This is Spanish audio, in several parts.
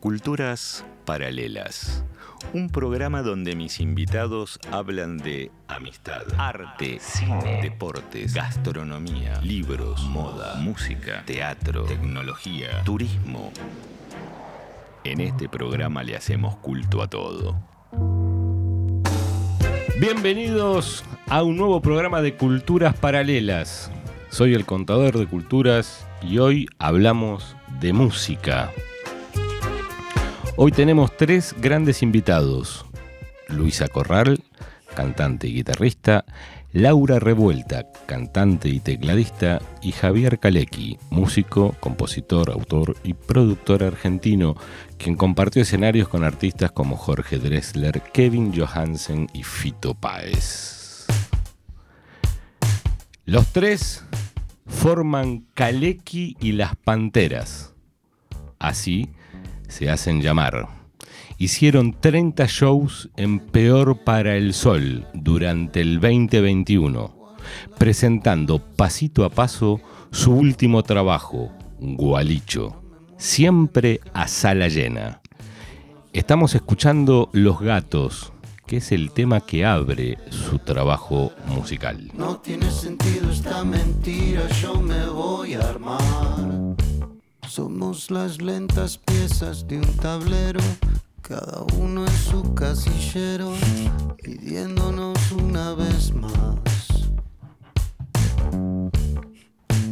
Culturas Paralelas. Un programa donde mis invitados hablan de amistad, arte, cine, deportes, gastronomía, libros, moda, música, teatro, tecnología, turismo. En este programa le hacemos culto a todo. Bienvenidos a un nuevo programa de Culturas Paralelas. Soy el contador de culturas y hoy hablamos de música. Hoy tenemos tres grandes invitados. Luisa Corral, cantante y guitarrista, Laura Revuelta, cantante y tecladista, y Javier Kalecki, músico, compositor, autor y productor argentino, quien compartió escenarios con artistas como Jorge Dressler, Kevin Johansen y Fito Páez. Los tres forman Kalecki y las Panteras. Así se hacen llamar. Hicieron 30 shows en Peor para el Sol durante el 2021, presentando pasito a paso su último trabajo, Gualicho, siempre a sala llena. Estamos escuchando Los Gatos, que es el tema que abre su trabajo musical. No tiene sentido esta mentira, yo me voy a armar. Somos las lentas piezas de un tablero, cada uno en su casillero, pidiéndonos una vez más.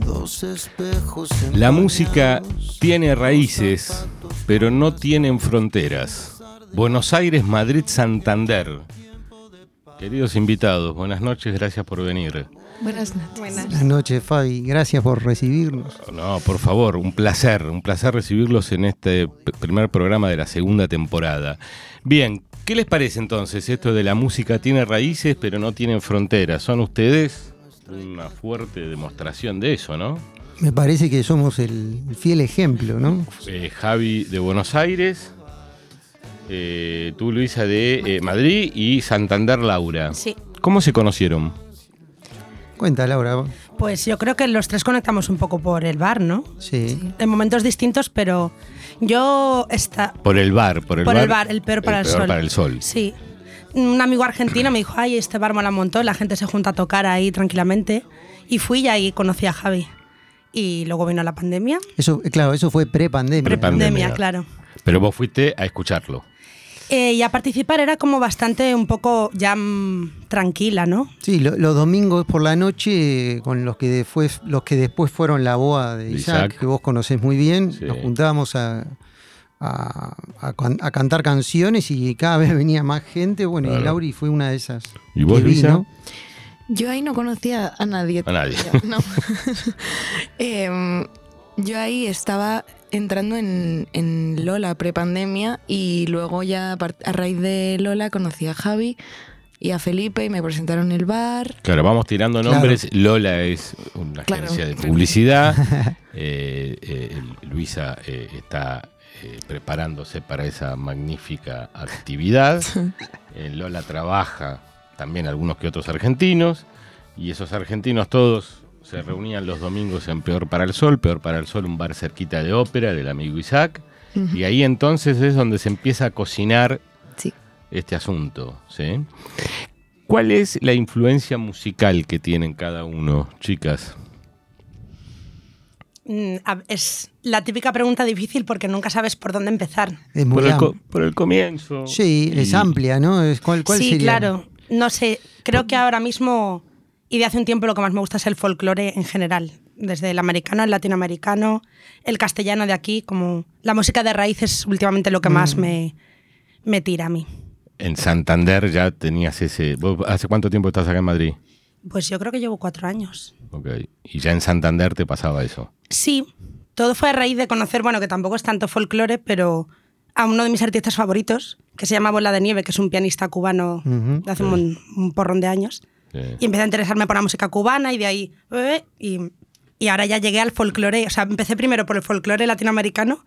Dos espejos La música tiene raíces, pero no tienen fronteras. Buenos Aires, Madrid, Santander. Queridos invitados, buenas noches, gracias por venir. Buenas noches. Buenas noches, Fabi. Gracias por recibirnos. No, por favor, un placer, un placer recibirlos en este primer programa de la segunda temporada. Bien, ¿qué les parece entonces esto de la música tiene raíces pero no tienen fronteras? ¿Son ustedes una fuerte demostración de eso, no? Me parece que somos el fiel ejemplo, ¿no? Eh, Javi de Buenos Aires, eh, tú Luisa de eh, Madrid y Santander Laura. Sí, ¿Cómo se conocieron? Cuenta, Laura. pues yo creo que los tres conectamos un poco por el bar, ¿no? Sí. En momentos distintos, pero yo está Por el bar, por el por bar. el bar, el peor para el, peor sol. para el sol. Sí. Un amigo argentino me dijo, ay, este bar mola un montón, la gente se junta a tocar ahí tranquilamente. Y fui y ahí conocí a Javi. Y luego vino la pandemia. Eso, claro, eso fue pre-pandemia. Pre-pandemia. Pandemia, claro. Pero vos fuiste a escucharlo. Eh, y a participar era como bastante un poco ya mm, tranquila, ¿no? Sí, lo- los domingos por la noche, eh, con los que después, los que después fueron la boa de Isaac, Isaac. que vos conocés muy bien, Sí. nos juntábamos a, a- a can- a cantar canciones y cada vez venía más gente. Bueno, Claro. y Lauri fue una de esas. ¿Y vos, que Luisa? vino. Yo ahí no conocía a nadie. A nadie. No. Em, yo ahí estaba entrando en, en Lola prepandemia y luego ya a, raíz de Lola conocí a Javi y a Felipe y me presentaron el bar. Claro, vamos tirando Claro. nombres. Lola es una Claro. agencia de publicidad. Eh, eh, Luisa eh, está eh, preparándose para esa magnífica actividad. Eh, Lola trabaja también algunos que otros argentinos. Y esos argentinos todos se reunían los domingos en Peor para el Sol. Peor para el Sol, un bar cerquita de ópera del amigo Isaac. Y ahí entonces es donde se empieza a cocinar Sí. este asunto, ¿sí? ¿Cuál es la influencia musical que tienen cada uno, chicas? Mm, Es la típica pregunta difícil porque nunca sabes por dónde empezar. Es muy Por el, co- por el comienzo. Sí, es amplia, ¿no? Es- ¿Cuál, cuál sí, sería? claro. No sé, creo que ahora mismo y de hace un tiempo lo que más me gusta es el folclore en general. Desde el americano, el latinoamericano, el castellano de aquí, como la música de raíz es últimamente lo que más Mm. me, me tira a mí. En Santander ya tenías ese... ¿vos ¿Hace cuánto tiempo estás acá en Madrid? Pues yo creo que llevo cuatro años. Ok. Y ya en Santander te pasaba eso. Sí, todo fue a raíz de conocer, bueno, que tampoco es tanto folclore, pero a uno de mis artistas favoritos, que se llama Bola de Nieve, que es un pianista cubano Ujú. de hace un, mon- un porrón de años. Y empecé a interesarme por la música cubana y de ahí. eh, y, y ahora ya llegué al folclore. O sea, empecé primero por el folclore latinoamericano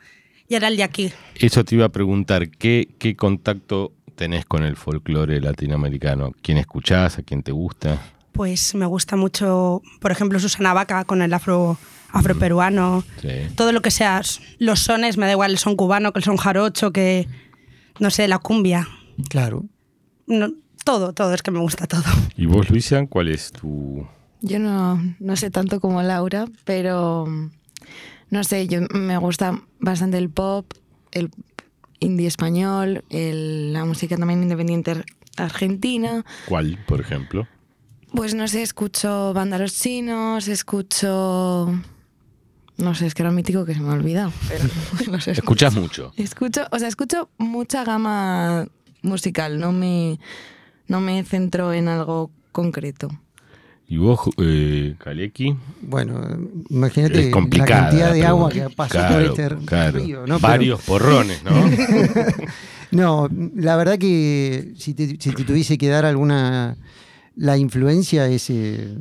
y ahora el de aquí. Eso te iba a preguntar, ¿qué, qué contacto tenés con el folclore latinoamericano? ¿Quién escuchás? ¿A quién te gusta? Pues me gusta mucho, por ejemplo, Susana Vaca con el afro afroperuano, Sí. todo lo que sea, los sones, me da igual el son cubano, que el son jarocho, que, no sé, la cumbia. Claro. No, todo, todo, es que me gusta todo. ¿Y vos, Luisa, cuál es tu...? Yo no, no sé tanto como Laura, pero no sé, yo me gusta bastante el pop, el indie español, el- la música también independiente ar- argentina. ¿Cuál, por ejemplo? Pues no sé, escucho Banda Los Chinos, escucho... No sé, es que era un mítico que se me ha olvidado. Pero no sé, Escuchas mucho. Escucho, o sea, escucho mucha gama musical, no me, no me centro en algo concreto. ¿Y vos, eh, Kaleki? Bueno, imagínate la cantidad de agua que pasa Claro, por este claro. río. ¿no? Pero- Varios porrones, ¿no? No, la verdad que si te, si te tuviese que dar alguna. La influencia es, eh,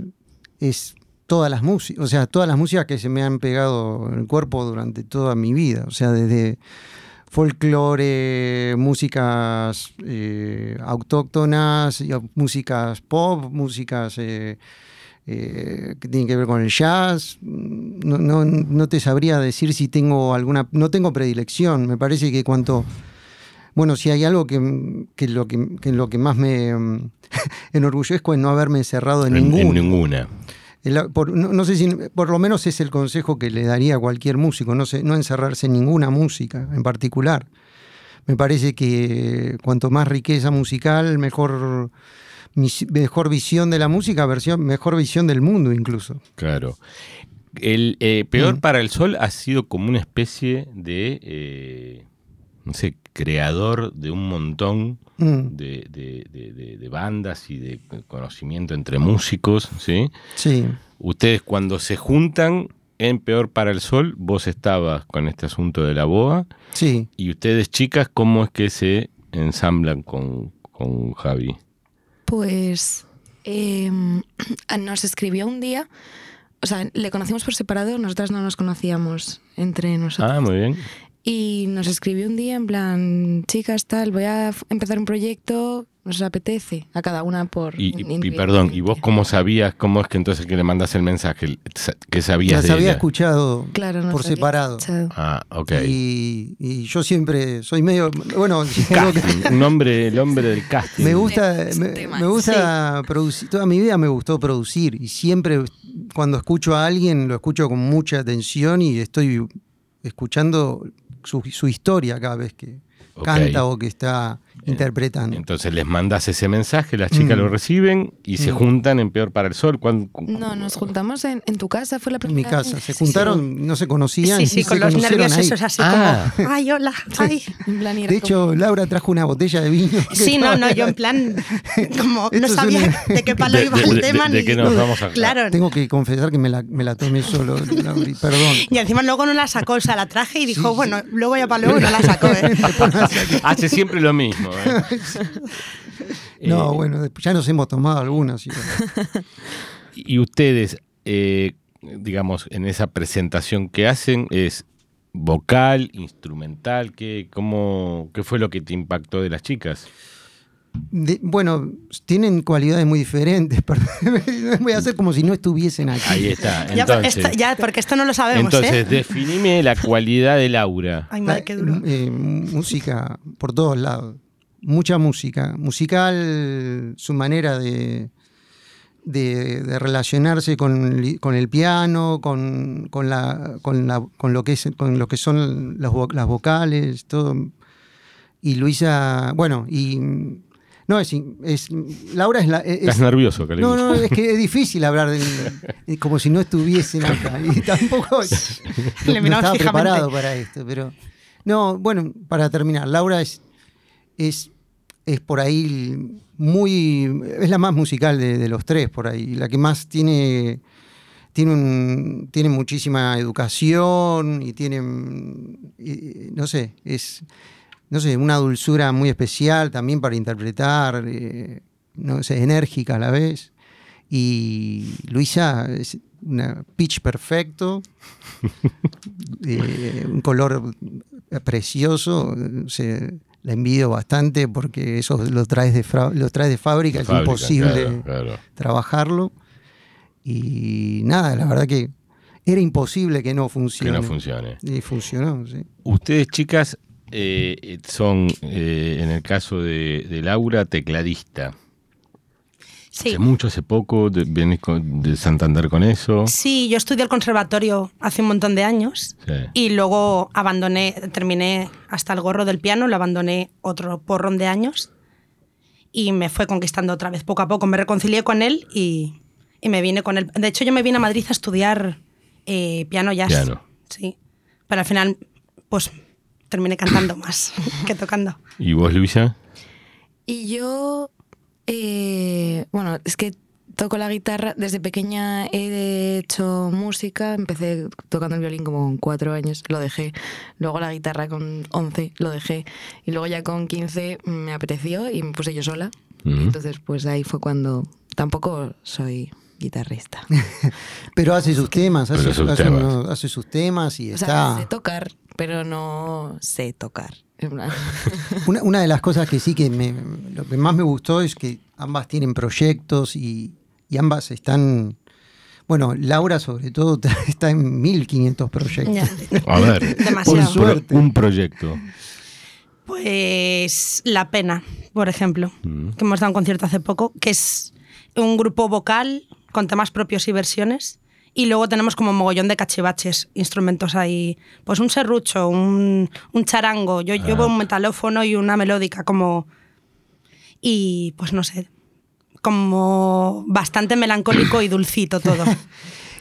es todas las músicas, o sea, todas las músicas que se me han pegado en el cuerpo durante toda mi vida. O sea, desde folclore, músicas eh, autóctonas, músicas pop, músicas eh, eh, que tienen que ver con el jazz. No, no, no te sabría decir si tengo alguna. No tengo predilección. Me parece que cuanto. Bueno, si hay algo que, que lo, que, que lo que más me enorgullezco es no haberme encerrado en, En- en ninguno. ninguna. El- por- no, no sé si, por lo menos es el consejo que le daría a cualquier músico, no, sé, no encerrarse en ninguna música en particular. Me parece que cuanto más riqueza musical, mejor, mejor visión de la música, versión, mejor visión del mundo incluso. Claro. El eh, peor Mm. para el sol ha sido como una especie de, eh, no sé, creador de un montón Mm, de, de- de- de- de bandas y de conocimiento entre músicos, ¿sí? sí, Ustedes cuando se juntan en Peor para el Sol, vos estabas con este asunto de la boa, sí. y ustedes chicas, ¿cómo es que se ensamblan con, con Javi? Pues eh, nos escribió un día, o sea, le conocimos por separado, nosotras no nos conocíamos entre nosotros. Ah, muy bien. Y nos escribió un día en plan, chicas, tal, voy a empezar un proyecto, nos apetece, a cada una por... Y, y- perdón, ¿y vos cómo sabías, cómo es que entonces que le mandas el mensaje? Sa- ¿Qué sabías Las de había ella? escuchado Claro, por separado. escuchado. Ah, ok. Y, y yo siempre soy medio. Bueno, que- hombre, el hombre del casting. Me gusta, me, me gusta producir, toda mi vida me gustó producir y siempre cuando escucho a alguien lo escucho con mucha atención y estoy escuchando su, su historia cada vez que canta o que está interpretando. Entonces les mandas ese mensaje, las chicas Mm. lo reciben y se Mm. juntan en Peor para el Sol. ¿Cuán- cu- No, nos juntamos en, en tu casa, fue la En mi primera casa, se Sí, juntaron, no se conocían, Sí, sí, se con los nervios ahí. esos así Ah. como, ay, hola, ay. sí. En plan, ir a De hecho, Laura trajo una botella de vino. Sí, no, no, yo en plan, como no sabía una- de qué palo De- iba de- el de- tema. de ni- qué nos vamos a- Claro. Tengo que confesar que me la, me la tomé solo, Laura, perdón. Y encima luego no la sacó, o sea, la traje y dijo, sí. bueno, luego ya para luego no la sacó. ¿eh? Hace siempre lo mismo. ¿eh? No, Eh, bueno, ya nos hemos tomado algunas. y- Y ustedes, eh, digamos, en esa presentación que hacen, ¿es vocal, instrumental? ¿Qué, cómo, ¿Qué fue lo que te impactó de las chicas? De- bueno, tienen cualidades muy diferentes. pero Voy a hacer como si no estuviesen aquí. Ahí está. Ya, Entonces, ya, porque esto no lo sabemos, entonces ¿eh? definime la cualidad de Laura. Ay, madre, qué duro. Eh, música por todos lados. Mucha música. Musical, su manera de, de, de relacionarse con, con el piano, con, con, la, con, la- con lo que es, con lo que son las, las vocales, todo. Y Luisa, bueno, y no es, es Laura es la es- Estás nervioso, Caleb. no, no, es que es difícil hablar de, como si no estuviesen acá. Y tampoco no, no estaba preparado para esto. Pero no, bueno, para terminar, Laura es, es, es por ahí muy. es la más musical de, de los tres, por ahí. La que más tiene. Tiene, un, tiene muchísima educación y tiene, y, no sé, es, no sé, una dulzura muy especial también para interpretar, eh, no sé, enérgica a la vez. Y Luisa es una pitch perfecto, eh, un color precioso, se, la envidio bastante porque eso lo traes de, fra- lo traes de fábrica, es Fábrica, imposible claro, claro. trabajarlo. Y nada, la verdad que. era imposible que no Que funcione. no funcione. Y funcionó, sí. Ustedes, chicas, eh, son, eh, en el caso de, de Laura, tecladista. Sí. Hace mucho, hace poco, de- venís con- de Santander con eso. Sí, yo estudié el conservatorio hace un montón de años Sí. y luego abandoné, terminé hasta el gorro del piano, lo abandoné otro porrón de años y me fue conquistando otra vez poco a poco. Me reconcilié con él y, y me vine con él. De hecho, yo me vine a Madrid a estudiar eh, piano jazz. Piano. Sí. Pero al final, pues terminé cantando más que tocando. ¿Y vos, Luisa? Y yo, eh, bueno, es que toco la guitarra, desde pequeña he hecho música, empecé tocando el violín como con cuatro años, lo dejé, luego la guitarra con 11, lo dejé, y luego ya con 15 me apeteció y me puse yo sola, entonces pues ahí fue cuando tampoco soy guitarrista. Pero hace sus temas, hace, sus hace temas. unos- hace sus temas y O sea, sé está... tocar, pero no sé tocar. Una, una de las cosas que sí que me, lo que más me gustó es que ambas tienen proyectos y, y ambas están... Bueno, Laura sobre todo está en 1500 proyectos. Ya. A ver, un, pro- un proyecto. Pues La Pena, por ejemplo, Mm. que hemos dado un concierto hace poco, que es un grupo vocal con temas propios y versiones. Y luego tenemos como mogollón de cachivaches, instrumentos ahí. Pues un serrucho, un, un charango. Yo llevo un metalófono y una melódica, como. Y pues no sé. Como bastante melancólico y dulcito todo.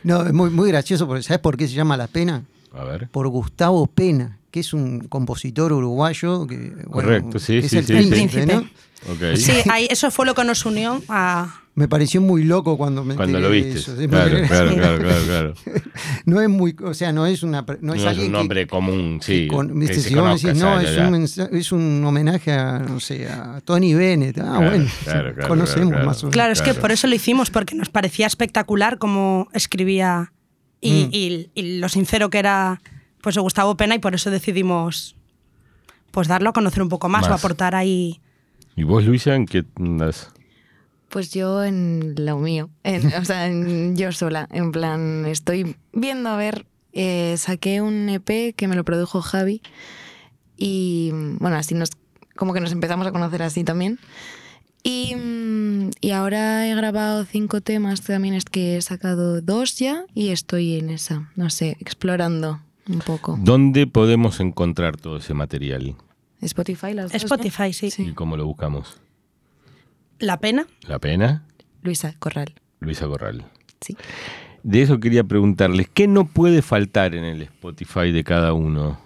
No, es muy, muy gracioso, porque ¿sabes por qué se llama La Pena? A ver. Por Gustavo Pena, que es un compositor uruguayo. Que, bueno, Correcto, sí, que es sí, el sí, sí. príncipe, ¿no? Príncipe. Ok. Sí, ahí, eso fue lo que nos unió a. Me pareció muy loco cuando me Cuando lo viste. eso, Claro, claro, claro, claro, claro. No es muy, o sea, no es una, no No es es alguien un que- nombre común, sí. que con- que si vos decís, no, es un, es un homenaje a, no sé, a Tony Bennett. Ah, Claro, bueno, claro, claro, conocemos más o menos. Claro, es que por eso lo hicimos, porque nos parecía espectacular cómo escribía y, Mm. y- y lo sincero que era pues Gustavo Pena y por eso decidimos pues darlo a conocer un poco más, o Más. aportar ahí. ¿Y vos, Luisa, en qué andas? Pues yo en lo mío, en- o sea, en- yo sola, en plan, estoy viendo a ver, eh, saqué un EP que me lo produjo Javi y bueno, así nos, como que nos empezamos a conocer así también. Y, mm, y ahora he grabado cinco temas, también es que he sacado dos ya y estoy en esa, no sé, explorando un poco. ¿Dónde podemos encontrar todo ese material? Spotify, las dos, ¿no? Spotify, sí. ¿Y cómo lo buscamos? La Pena. ¿La pena? Luisa Corral, Luisa Corral. sí. De eso quería preguntarles, ¿qué no puede faltar en el Spotify de cada uno?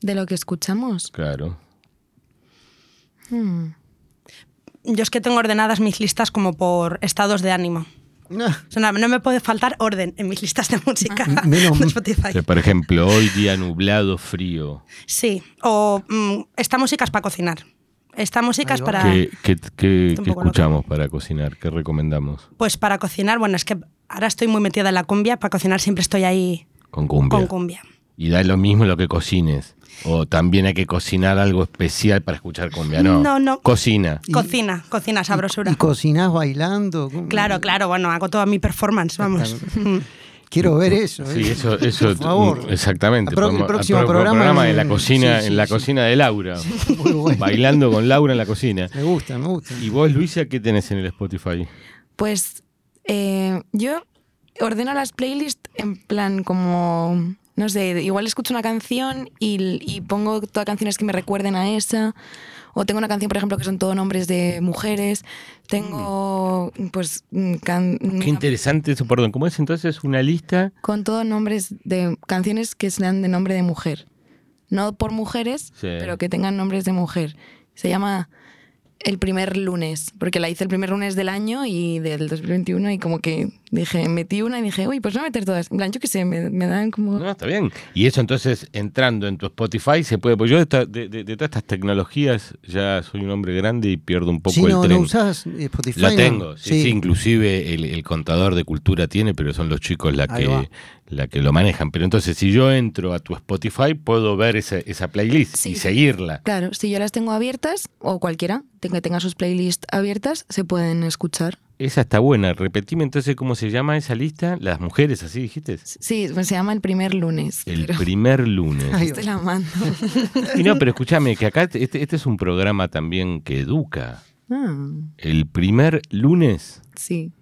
De lo que escuchamos. Claro. Hmm. Yo es que tengo ordenadas mis listas como por estados de ánimo. No, O sea, no, me puede faltar orden en mis listas de música Menos- de Spotify. Por ejemplo, hoy día nublado, frío. Sí, o mm, esta música es para cocinar. Esta música es para... ¿Qué, qué- escuchamos para cocinar? ¿Qué recomendamos? Pues para cocinar, bueno, es que ahora estoy muy metida en la cumbia, para cocinar siempre estoy ahí Con cumbia. con cumbia. Y da lo mismo lo que cocines. O también hay que cocinar algo especial para escuchar cumbia. No, No, no. Cocina. Y- Cocina, cocina, sabrosura. ¿Y cocinás bailando? Claro, claro, bueno, hago toda mi performance, vamos. Mm. Quiero ver eso. Sí, ¿eh? eso, eso Por favor. exactamente. El pro- el próximo pro- programa en la en- cocina, sí, en sí, la sí. cocina de Laura. Muy bueno. Bailando con Laura en la cocina. Me gusta, me gusta. ¿Y vos, Luisa, qué tenés en el Spotify? Pues eh, yo ordeno las playlists en plan como, no sé, igual escucho una canción y, y pongo todas canciones que me recuerden a esa. O tengo una canción, por ejemplo, que son todo nombres de mujeres. Tengo, pues, mm, can- Qué interesante eso, perdón. ¿Cómo es entonces una lista? con todos nombres de canciones que sean de nombre de mujer. No por mujeres, Sí. pero que tengan nombres de mujer. Se llama El primer lunes, porque la hice el primer lunes del año y del 2021 y como que dije, metí una y dije, uy, pues voy a meter todas. En plan, yo qué sé, me, me dan como... No, está bien. Y eso entonces, entrando en tu Spotify, se puede. Pues yo de, esta- de- de- de todas estas tecnologías ya soy un hombre grande y pierdo un poco Sí, el no, tren. no usás Spotify. La no? tengo, sí, sí, inclusive el, el contador de cultura tiene, pero son los chicos la Ahí va. La que lo manejan. Pero entonces, si yo entro a tu Spotify, puedo ver esa, esa playlist Sí. y seguirla. Claro, si yo las tengo abiertas, o cualquiera que tenga sus playlists abiertas, se pueden escuchar. esa está buena. Repetime entonces cómo se llama esa lista. Las mujeres, así dijiste. Sí, pues se llama el primer lunes. El pero primer lunes. Ay, te la mando. Y no, pero escúchame, que acá este, este es un programa también que educa. Ah, El primer lunes. sí.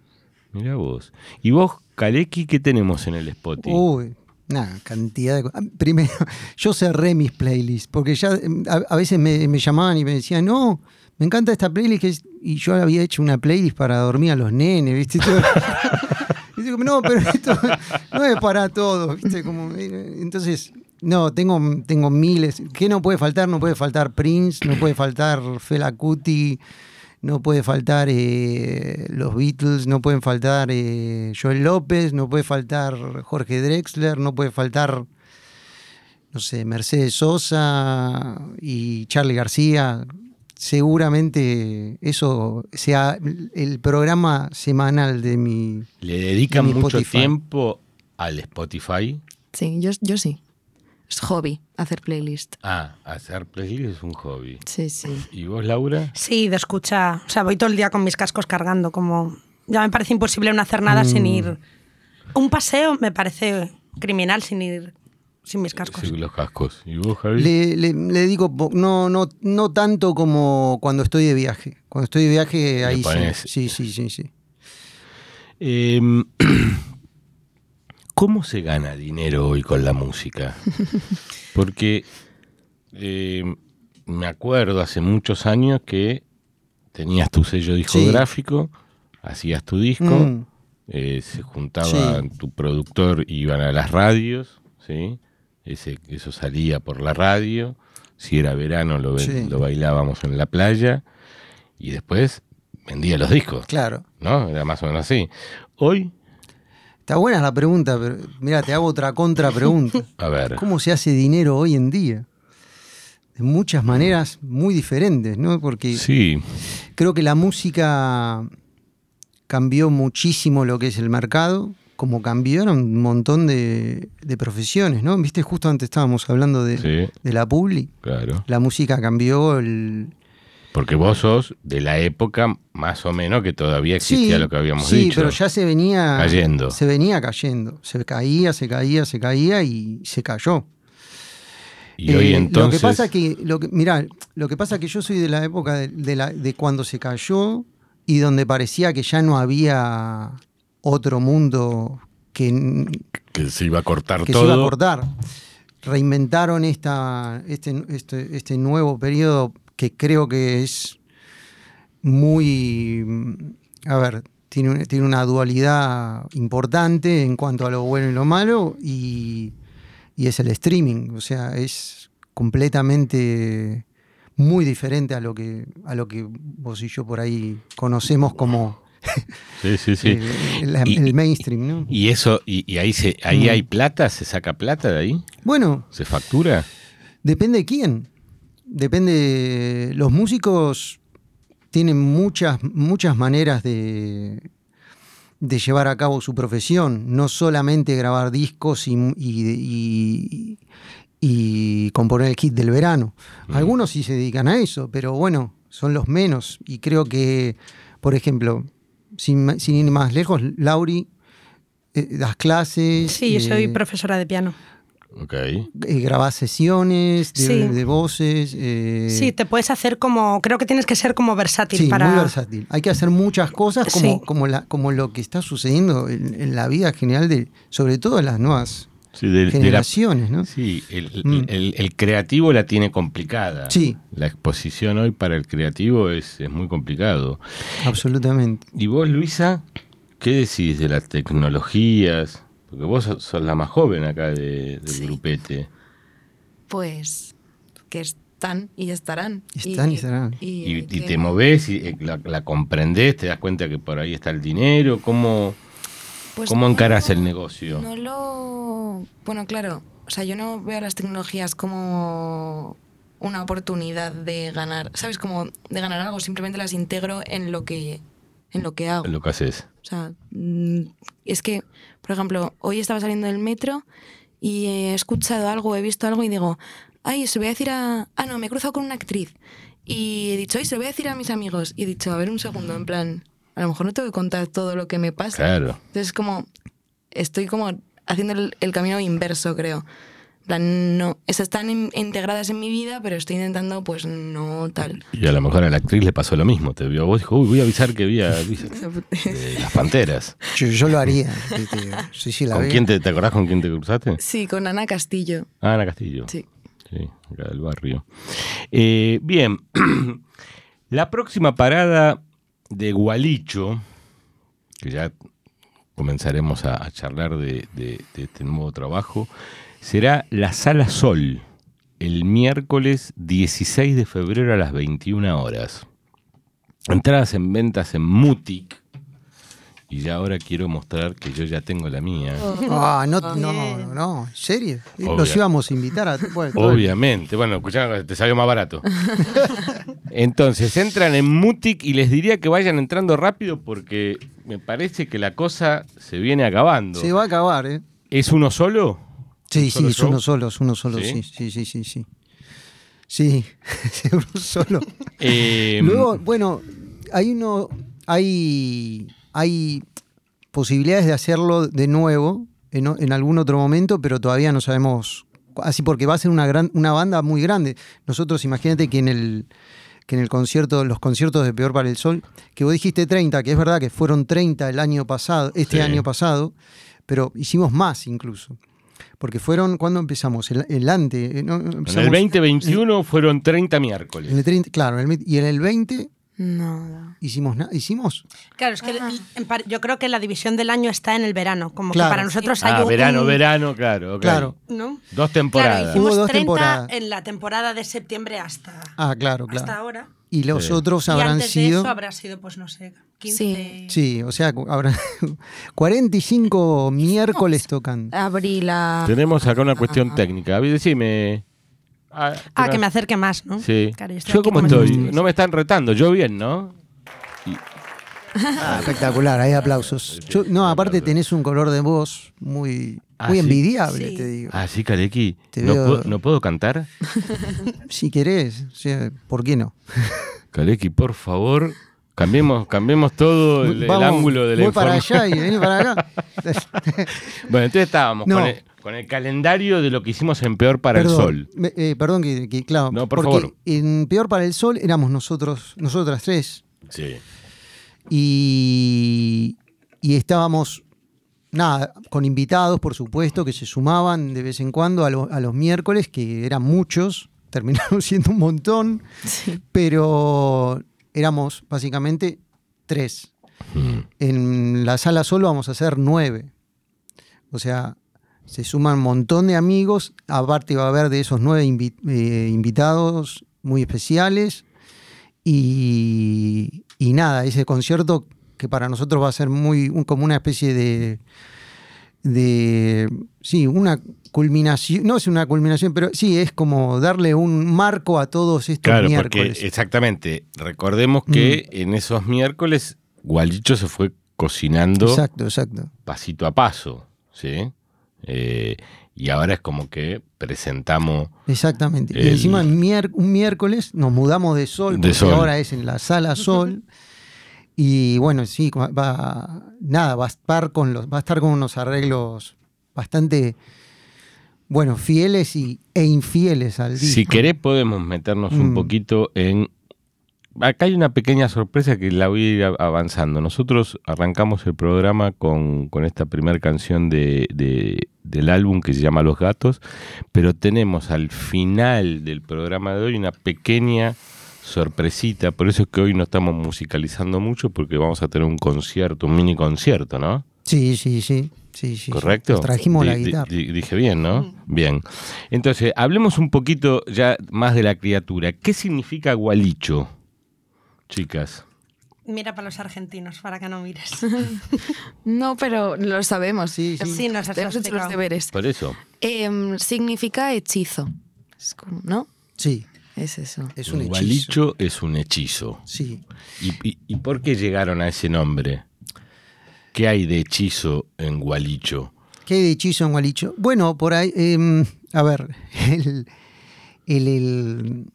Mira vos. Y vos, Kaleki, ¿qué tenemos en el Spotify? Uy, una cantidad de cosas. Primero, yo cerré mis playlists, porque ya em, a, veces me, llamaban y me decían, no, me encanta esta playlist, que es-". y yo había hecho una playlist para dormir a los nenes, ¿viste? Y digo, no, pero esto no es para todos, ¿viste? Eh, entonces, no, tengo, tengo miles. ¿Qué no puede faltar? No puede faltar Prince, no puede faltar Fela Kuti, no puede faltar eh, los Beatles, no pueden faltar eh, Joel López, no puede faltar Jorge Drexler, no puede faltar, no sé, Mercedes Sosa y Charlie García. Seguramente eso sea el programa semanal de mi... ¿Le dedican mi mucho Spotify. tiempo al Spotify? Sí, yo, yo sí. Es hobby hacer playlist. Ah, hacer playlist es un hobby. Sí, sí. ¿Y vos, Laura? Sí, de escucha. O sea, voy todo el día con mis cascos cargando, como. Ya me parece imposible no hacer nada sin ir. Un paseo me parece criminal sin ir sin mis cascos. Sí, los cascos. ¿Y vos, Javi? Le, le- le digo, no, no, no tanto como cuando estoy de viaje. Cuando estoy de viaje, ahí sí. Sí, sí, sí, sí. Em, ¿Cómo se gana dinero hoy con la música? Porque em, me acuerdo hace muchos años que tenías tu sello discográfico, hacías tu disco, Mm. eh, se juntaba Sí. tu productor, iban a las radios, ¿sí? Ese, eso salía por la radio, si era verano lo, Sí. lo bailábamos en la playa y después vendía los discos, Claro. ¿no? Era más o menos así. Hoy, Está buena la pregunta, pero mira, te hago otra contra pregunta. a ver, ¿Cómo se hace dinero hoy en día? De muchas maneras muy diferentes, ¿no? Porque sí, creo que la música cambió muchísimo lo que es el mercado, como cambiaron un montón de, de profesiones, ¿no? Viste, justo antes estábamos hablando de, sí, de la publi. claro. La música cambió, el, Porque vos sos de la época más o menos que todavía existía lo que habíamos sí, dicho. pero ya se venía Cayendo. Se venía cayendo. Se caía, se caía, se caía y se cayó. y hoy Eh, entonces... Lo que pasa que, lo que, mirá, lo que pasa que yo soy de la época de, de la- de cuando se cayó y donde parecía que ya no había otro mundo que, que se iba a cortar que todo. se iba a cortar. Reinventaron esta, este, este, este nuevo periodo que creo que es muy, a ver, tiene, tiene una dualidad importante en cuanto a lo bueno y lo malo y, y es el streaming, o sea, es completamente muy diferente a lo que a lo que vos y yo por ahí conocemos como Sí, sí, sí. eh, el, Y- el mainstream, ¿no? Y eso, y, y ahí se, ahí Mm. hay plata, se saca plata de ahí, Bueno, se factura. Depende de quién. Depende. Los músicos tienen muchas, muchas maneras de, de llevar a cabo su profesión. No solamente grabar discos y, y- y- y componer el kit del verano. Algunos sí se dedican a eso, pero bueno, son los menos. Y creo que, por ejemplo, sin, sin ir más lejos, Lauri, eh, das clases. Sí, yo soy eh, profesora de piano. Ok. eh, grabás sesiones de, Sí. de voces. eh, Sí, te puedes hacer como. Creo que tienes que ser como versátil sí, para. muy versátil. Hay que hacer muchas cosas como, Sí. como, la, como lo que está sucediendo en, en la vida general, de, sobre todo en las nuevas Sí, de- de la- generaciones, ¿no? sí, el, el- Mm. el- el creativo la tiene complicada. Sí. La exposición hoy para el creativo es, es muy complicado. Absolutamente. ¿Y vos, Luisa, qué decís de las tecnologías? Porque vos sos, sos la más joven acá de- del Sí. grupete. Pues que están y estarán. Están y estarán. Y, y te movés, y eh, la, la comprendés, te das cuenta que por ahí está el dinero. ¿Cómo, Pues cómo no- encarás el negocio? No lo. Bueno, claro. O sea, yo no veo las tecnologías como una oportunidad de ganar, ¿sabes? Como de ganar algo, simplemente las integro en lo que, en lo que hago. Lo que haces. O sea, mm, es que, por ejemplo, hoy estaba saliendo del metro y he escuchado algo, he visto algo y digo, ay, se lo voy a decir a... Ah, no, me he cruzado con una actriz. Y he dicho, ay, se lo voy a decir a mis amigos. Y he dicho, a ver un segundo, en plan, a lo mejor no tengo que contar todo lo que me pasa. Claro. Entonces, como, estoy como haciendo el, el camino inverso, creo. Plan, no, esas están in- integradas en mi vida, pero estoy intentando, pues, no tal. Y a lo mejor a la actriz le pasó lo mismo. Te vio a vos y dijo, uy, voy a avisar que vi a eh, las panteras. Yo, yo lo haría. sí, la ¿Con veo. quién te, te acordás con quién te cruzaste? Sí, con Ana Castillo. Ah, Ana Castillo. Sí. Sí, acá del barrio. Eh, bien, la próxima parada de Gualicho, que ya comenzaremos a, a charlar de, de- de este nuevo trabajo, será la Sala Sol, el miércoles 16 de febrero a las 21 horas. Entradas en ventas en Mutic. Y ya ahora quiero mostrar que yo ya tengo la mía. Ah, no, no, no, no, ¿en serio? Obvia- Los íbamos a invitar a. bueno, Obviamente. Bueno, escuchá, te salió más barato. Entonces, entran en Mutic y les diría que vayan entrando rápido porque me parece que la cosa se viene acabando. Se va a acabar, ¿eh? ¿Es uno solo? Sí, ¿Solo sí, es uno solo, es uno solo, ¿Sí? sí, sí, sí, sí, sí. Es uno solo. Eh, Luego, bueno, hay uno, hay, hay posibilidades de hacerlo de nuevo en, algún otro momento, pero todavía no sabemos, así porque va a ser una gran, una banda muy grande. Nosotros, imagínate que en el que en el concierto, los conciertos de Peor para el Sol, que vos dijiste 30, que es verdad que fueron 30 el año pasado, este Sí. año pasado, pero hicimos más incluso. Porque fueron, ¿cuándo empezamos? El, el ante. eh, ¿no? en el Empezamos 2021 fueron 30 miércoles. en el 30, claro, en el, y en el 20 Nada. hicimos nada. ¿Hicimos? Claro, es que yo creo que la división del año está en el verano, como Claro. que para nosotros hay Ah, un... verano, verano, claro. Claro. ¿no? Dos Claro, temporadas. hicimos Hubo dos 30 temporadas. en la temporada de septiembre hasta, Ah, claro, hasta claro. ahora. Y los Sí. otros y habrán antes de sido. eso habrá sido, pues no sé, 15... Sí. Sí, o sea, habrán 45 miércoles tocando. Abril a... Tenemos acá una cuestión técnica. A ver, decime. Ah, Ah, que me acerque más, ¿no? Sí. Claro, Yo cómo como estoy. No me están retando. Yo bien, ¿no? Ah, espectacular, hay aplausos. Yo- no, aparte tenés un color de voz muy, Ah, muy envidiable, Sí. te digo. Ah, sí, Kaleki. ¿No, veo- puedo, no puedo cantar? Si querés, o sea, ¿por qué no? Kaleki, por favor, cambiemos, cambiemos todo el, el Vamos, ángulo de la voy para allá y vení para acá. Bueno, entonces estábamos No. con, el, con el calendario de lo que hicimos en Peor para perdón, el Sol. eh, perdón que, que, claro, No, por porque favor. en Peor para el Sol éramos nosotros, nosotras tres, Sí. y, y estábamos, nada, con invitados, por supuesto, que se sumaban de vez en cuando a, lo- a los miércoles, que eran muchos, terminaron siendo un montón, pero éramos básicamente tres. Mm. En la sala solo vamos a hacer nueve. O sea, se suman un montón de amigos. Aparte va a haber de esos nueve invi- eh, invitados muy especiales. Y, y nada, ese concierto que para nosotros va a ser muy un- como una especie de, de sí, una culminación, no es una culminación, pero sí es como darle un marco a todos estos Claro, miércoles. porque exactamente. Recordemos que Mm. en esos miércoles Gualicho se fue cocinando Exacto, exacto. pasito a paso, ¿sí? Eh, y ahora es como que presentamos Exactamente. El- Y encima un miércoles nos mudamos de sol, De porque Sol. ahora es en la sala sol. y bueno, sí, va, va- nada, va a estar con los, va a estar con unos arreglos bastante bueno, fieles y, e infieles al disco. Si querés podemos meternos un Mm. poquito en... Acá hay una pequeña sorpresa que la voy a ir avanzando. Nosotros arrancamos el programa con, con esta primera canción de, de- del álbum que se llama Los Gatos, pero tenemos al final del programa de hoy una pequeña sorpresita, por eso es que hoy no estamos musicalizando mucho porque vamos a tener un concierto, un mini concierto, ¿no? Sí, sí, sí. sí, sí. ¿Correcto? Nos trajimos la guitarra. di- dije bien, ¿no? Bien. Entonces, hablemos un poquito ya más de la criatura. ¿Qué significa gualicho, chicas? Mira para los argentinos, para que no mires. No, pero lo sabemos. Sí, sí. Sí, nos has Hemos hecho los deberes. Por eso. Em, significa hechizo. Es como- ¿No? Sí, Es eso. es un hechizo. gualicho es un hechizo. Sí. ¿Y, y, y por qué llegaron a ese nombre? ¿Qué hay de hechizo en gualicho? ¿Qué hay de hechizo en Gualicho? Bueno, por ahí, em, a ver, el, el- el-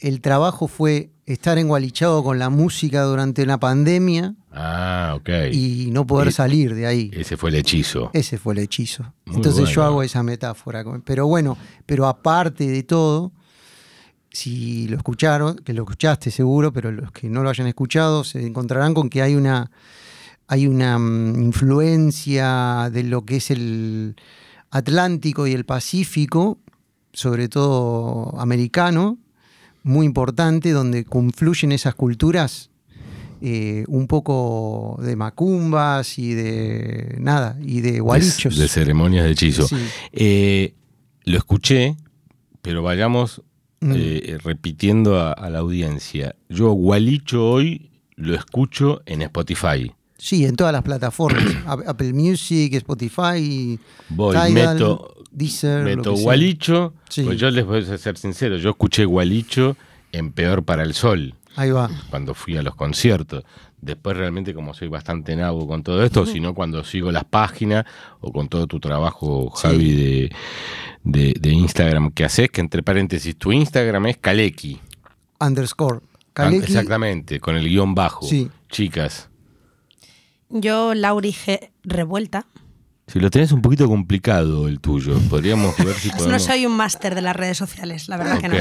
el trabajo fue estar engualichado con la música durante la pandemia Ah, ok. y no poder Y- salir de ahí. Ese fue el hechizo. Ese fue el hechizo. Muy Entonces yo hago esa metáfora. Pero bueno, pero aparte de todo, si lo escucharon, que lo escuchaste seguro, pero los que no lo hayan escuchado se encontrarán con que hay una, hay una mm, influencia de lo que es el Atlántico y el Pacífico, sobre todo americano, muy importante, donde confluyen esas culturas eh, un poco de macumbas y de nada, y de gualichos. De, de ceremonias de hechizo. Sí. Eh, lo escuché, pero vayamos Mm. eh, repitiendo a, a la audiencia. Yo, Gualicho, hoy lo escucho en Spotify. Sí, en todas las plataformas. Apple Music, Spotify, Voy, Tidal, meto, Deezer, meto. Gualicho. Sí. Pues yo les voy a ser sincero, yo escuché Gualicho en Peor para el Sol. Ahí va. cuando fui a los conciertos. Después realmente como soy bastante nabo con todo esto, sino cuando sigo las páginas o con todo tu trabajo, Sí. Javi, de, de, de Instagram que haces, que entre paréntesis, tu Instagram es Kaleki. Underscore. Ah, Kaleki, Exactamente, con el guion bajo. Sí. Chicas, Yo, Lauri G. Revuelta. si lo tenés un poquito complicado el tuyo, podríamos ver si podemos... No soy un máster de las redes sociales, la verdad que no.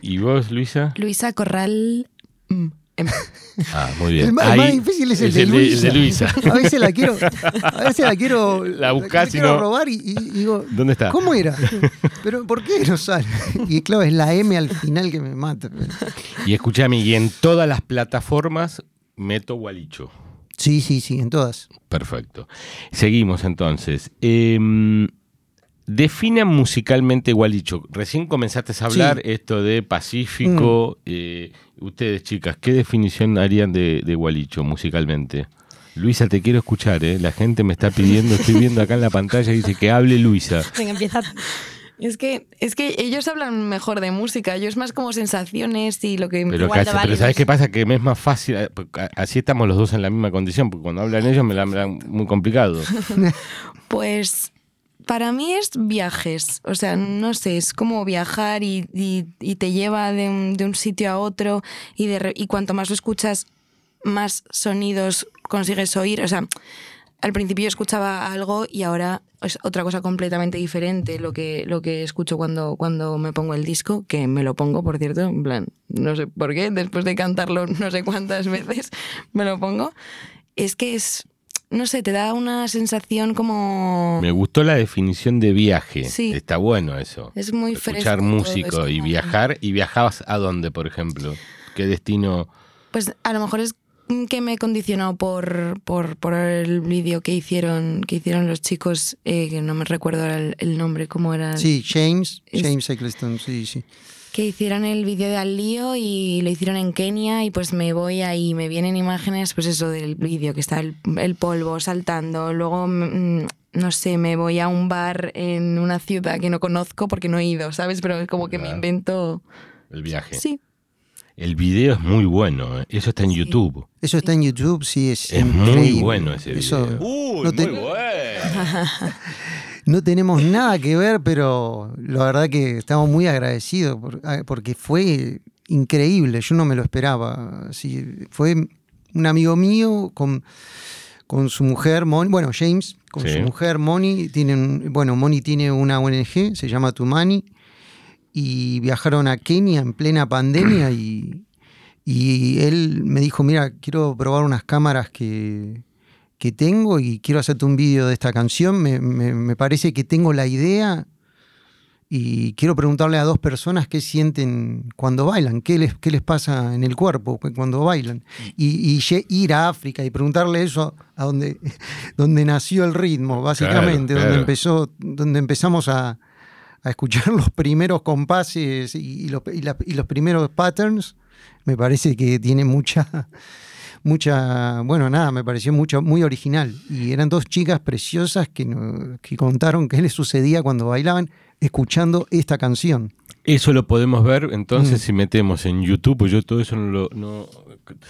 ¿Y vos, Luisa? Luisa Corral. mm, em, Ah, muy bien. El, Ahí más difícil es el, de, el Luisa. el de Luisa. A veces la quiero, a veces la quiero, La buscás y quiero no- robar y, y digo, ¿Dónde está? ¿cómo era? Pero ¿por qué no sale? Y claro, es la M al final que me mata. Y escúchame, y en todas las plataformas meto Gualicho. Sí, sí, sí, en todas. Perfecto. Seguimos entonces. Eh, defina musicalmente Gualicho. Recién comenzaste a hablar Sí. esto de Pacífico. Mm. eh, ustedes, chicas, ¿qué definición harían de, de Gualicho musicalmente? Luisa, te quiero escuchar, ¿eh? La gente me está pidiendo, estoy viendo acá en la pantalla y dice que hable Luisa. Venga, empieza. Es que, es que ellos hablan mejor de música, yo es más como sensaciones y lo que... Pero, Igual casi- pero. ¿sabes qué pasa? Que me es más fácil, eh, así estamos los dos en la misma condición, porque cuando hablan ellos me la hablan muy complicado. Pues para mí es viajes, o sea, no sé, es como viajar y, y- y te lleva de un, de un sitio a otro y, de y cuanto más lo escuchas, más sonidos consigues oír. O sea, al principio escuchaba algo y ahora es otra cosa completamente diferente lo que, lo que escucho cuando, cuando me pongo el disco, que me lo pongo, por cierto, en plan, no sé por qué, después de cantarlo no sé cuántas veces me lo pongo. Es que es, no sé, te da una sensación como... Me gustó la definición de viaje. Sí. Está bueno eso. Es muy Escuchar fresco músico y viajar. ¿Y viajabas a dónde, por ejemplo? ¿Qué destino? Pues a lo mejor es que me condicionó por, por, por el vídeo que hicieron, que hicieron los chicos, eh, que no me recuerdo ahora el, el nombre, cómo era. Sí, James, Es- James Eccleston, sí, sí. Que hicieron el vídeo de Al Lío y lo hicieron en Kenia y pues me voy ahí, me vienen imágenes, pues eso del vídeo, que está el, el polvo saltando, luego... mm, No sé, me voy a un bar en una ciudad que no conozco porque no he ido, ¿sabes? Pero es como que me invento... El viaje. Sí, El video es muy bueno. ¿eh? Eso está en YouTube. Eso está en YouTube, sí, es, Es muy bueno ese Eso- video. Uy, No te- muy bueno. No tenemos nada que ver, pero la verdad que estamos muy agradecidos por- ah, porque fue increíble. Yo no me lo esperaba. fue un amigo mío con, con su mujer, Moni, bueno, James, con Sí. su mujer, Moni. Tienen, bueno, Moni tiene una ONG, se llama Tumani, y viajaron a Kenia en plena pandemia y, y él me dijo, mira, quiero probar unas cámaras que, que tengo y quiero hacerte un vídeo de esta canción. Me, me- me parece que tengo la idea y quiero preguntarle a dos personas qué sienten cuando bailan, qué les, qué les pasa en el cuerpo cu- cuando bailan. Y, ir a África y preguntarle eso a donde, donde nació el ritmo, básicamente, Claro, donde, claro. empezó, donde empezamos a, a escuchar los primeros compases y, y los, y la- y los primeros patterns, me parece que tiene mucha, mucha, bueno, nada, me pareció mucho, muy original. Y eran dos chicas preciosas que, no- que contaron qué les sucedía cuando bailaban escuchando esta canción. Eso lo podemos ver entonces Mm. si metemos en YouTube. Pues yo todo eso no lo. No,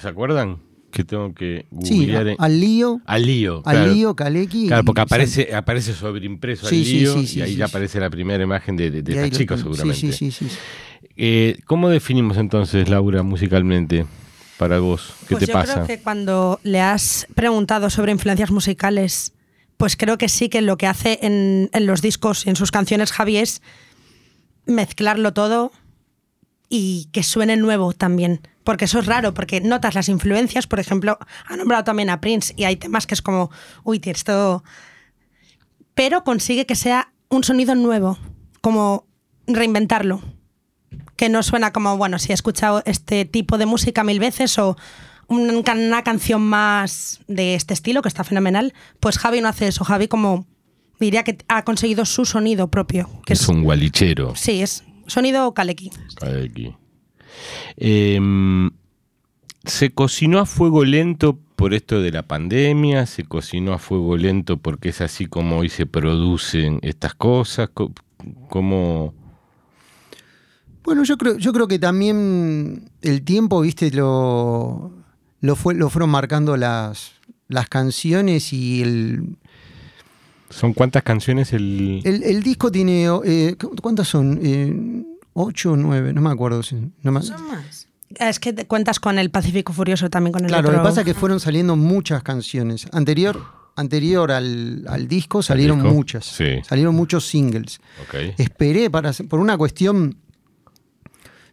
¿Se acuerdan? Que tengo que Sí, googlear. en- al lío, al lío. al claro. lío, Kaleki. Claro, porque aparece, aparece sobreimpreso Sí, al sí, lío sí, sí, y ahí sí, ya sí. aparece la primera imagen de, de, esta chica seguramente. Sí, sí, sí, sí. Eh, ¿Cómo definimos entonces, Laura, musicalmente? para vos? ¿Qué Pues te yo pasa? creo que cuando le has preguntado sobre influencias musicales, pues creo que sí que lo que hace en, en los discos y en sus canciones Javi es mezclarlo todo y que suene nuevo también. Porque eso es raro, porque notas las influencias, por ejemplo, ha nombrado también a Prince y hay temas que es como, uy, tío, esto... Pero consigue que sea un sonido nuevo, como reinventarlo. Que no suena como, bueno, si he escuchado este tipo de música mil veces o un- una canción más de este estilo, que está fenomenal, pues Javi no hace eso. Javi como diría que ha conseguido su sonido propio. Que es un gualichero. Sí, es sonido Kaleki. Aquí. Em, se cocinó a fuego lento por esto de la pandemia, se cocinó a fuego lento porque es así como hoy se producen estas cosas, co- como... Bueno, yo creo, yo creo que también el tiempo, viste, lo, lo, fue, lo fueron marcando las, las canciones y el, ¿Son cuántas canciones el...? el, el disco tiene. eh, ¿cu- ¿Cuántas son? Eh, ¿Ocho o nueve? No me acuerdo. si- no me- Son más. Es que te cuentas con el Pacífico Furioso también con el Claro, lo que pasa es que fueron saliendo muchas canciones. Anterior, anterior al, al disco salieron disco? muchas. Sí. Salieron muchos singles. Esperé para por una cuestión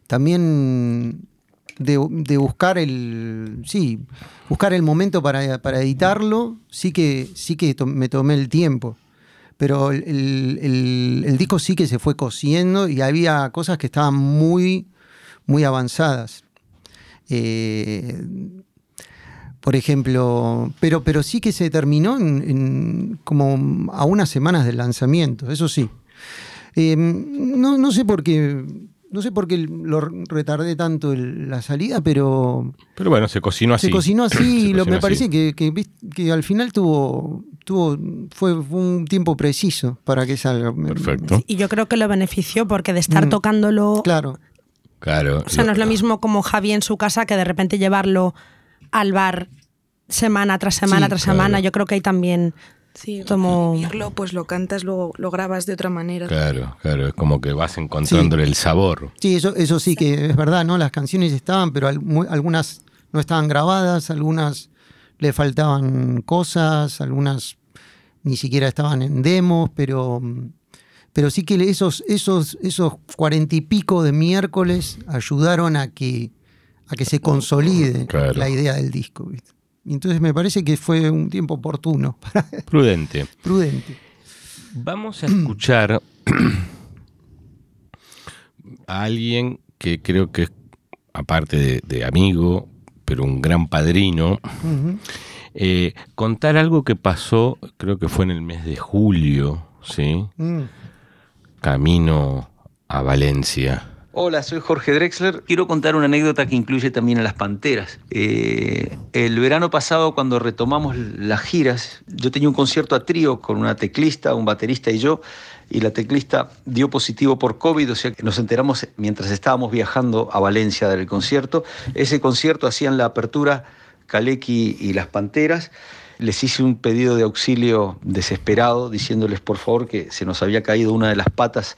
también de, de buscar el sí buscar el momento para, para editarlo sí que sí que to- me tomé el tiempo pero el, el- disco sí que se fue cosiendo y había cosas que estaban muy muy avanzadas Eh, por ejemplo, pero, pero sí que se terminó como a unas semanas del lanzamiento, eso sí. Eh, no, no sé por qué, no sé por qué lo retardé tanto el- la salida, pero Pero bueno, se cocinó así. se cocinó así Se y lo, cocinó me parece que, que, al final tuvo, tuvo fue, fue un tiempo preciso para que salga. Perfecto. Y yo creo que lo benefició porque de estar Mm. tocándolo. Claro. Claro. O sea, no es lo mismo como Javi en su casa que de repente llevarlo al bar semana tras semana Sí, tras claro. semana. Yo creo que hay también Sí, como. vivirlo, pues lo cantas, luego lo grabas de otra manera. Claro, claro. Es como que vas encontrándole el sabor. Sí, eso, eso sí que es verdad, ¿no? Las canciones estaban, pero algunas no estaban grabadas, algunas le faltaban cosas, algunas ni siquiera estaban en demos, pero, pero sí que esos, esos, esos cuarenta y pico de miércoles ayudaron a que, a que se consolide Claro. la idea del disco. ¿viste? Y entonces me parece que fue un tiempo oportuno, Prudente. prudente. Vamos a escuchar a alguien que creo que es, aparte de, de amigo, pero un gran padrino, eh, contar algo que pasó, creo que fue en el mes de julio, ¿sí? Mm. Camino a Valencia. Hola, soy Jorge Drexler. Quiero contar una anécdota que incluye también a las Panteras. Eh, el verano pasado, cuando retomamos las giras, yo tenía un concierto a trío con una teclista, un baterista y yo, y la teclista dio positivo por COVID, o sea que nos enteramos mientras estábamos viajando a Valencia del concierto. Ese concierto hacían la apertura Kaleki y las Panteras. Les hice un pedido de auxilio desesperado, diciéndoles por favor que se nos había caído una de las patas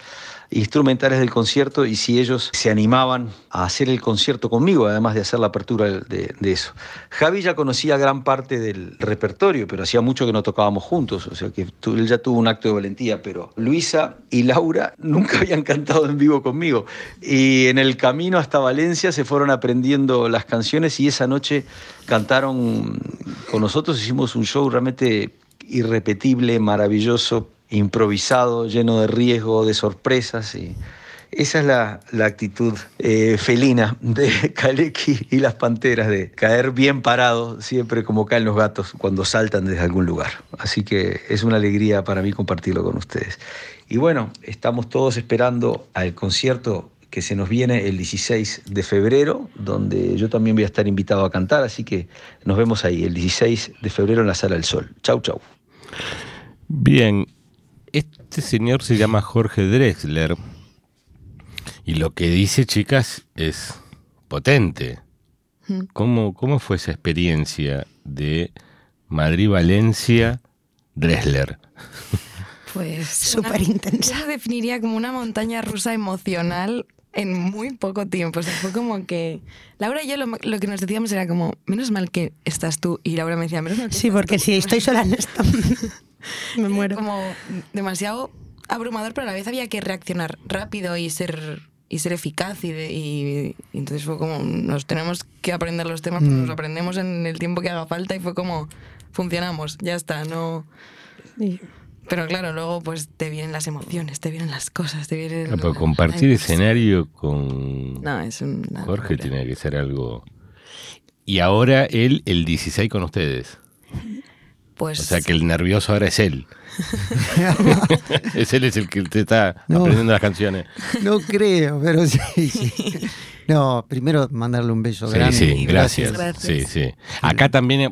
instrumentales del concierto y si ellos se animaban a hacer el concierto conmigo, además de hacer la apertura de, eso. Javi ya conocía gran parte del repertorio, pero hacía mucho que no tocábamos juntos, o sea que tu- él ya tuvo un acto de valentía, pero Luisa y Laura nunca habían cantado en vivo conmigo. Y en el camino hasta Valencia se fueron aprendiendo las canciones y esa noche cantaron con nosotros, hicimos un show realmente irrepetible, maravilloso, improvisado, lleno de riesgo, de sorpresas. Y esa es la, la actitud eh, felina de Kaleki y las Panteras, de caer bien parado, siempre como caen los gatos cuando saltan desde algún lugar. Así que es una alegría para mí compartirlo con ustedes. Y bueno, estamos todos esperando al concierto que se nos viene el 16 de febrero, donde yo también voy a estar invitado a cantar, así que nos vemos ahí, el 16 de febrero en la Sala del Sol. Chau, chau. Bien, este señor se llama Jorge Drexler y lo que dice, chicas, es potente. Mm. ¿Cómo, cómo fue esa experiencia de Madrid-Valencia Drexler? Pues Súper intensa. Definiría como una montaña rusa emocional en muy poco tiempo. O sea, fue como que Laura y yo lo, lo que nos decíamos era como, menos mal que estás tú. Y Laura me decía, menos mal que Sí, estás porque tú". si estoy sola en esto, me Era muero. como demasiado abrumador, pero a la vez había que reaccionar rápido y ser y ser eficaz y, de- y- y entonces fue como nos tenemos que aprender los temas pues Mm. nos aprendemos en el tiempo que haga falta y fue como funcionamos ya está no Y- pero claro luego pues te vienen las emociones te vienen las cosas te vienen Ah, pero la- compartir la- escenario con no es una Jorge locura. tiene que ser algo. Y ahora él, el 16 con ustedes. Pues O sea que el nervioso ahora es él. es él es el que te está No. aprendiendo las canciones. No creo, pero sí, sí. No, primero mandarle un beso Sí, grande. sí, gracias. Gracias. Sí, sí. Acá también, eh,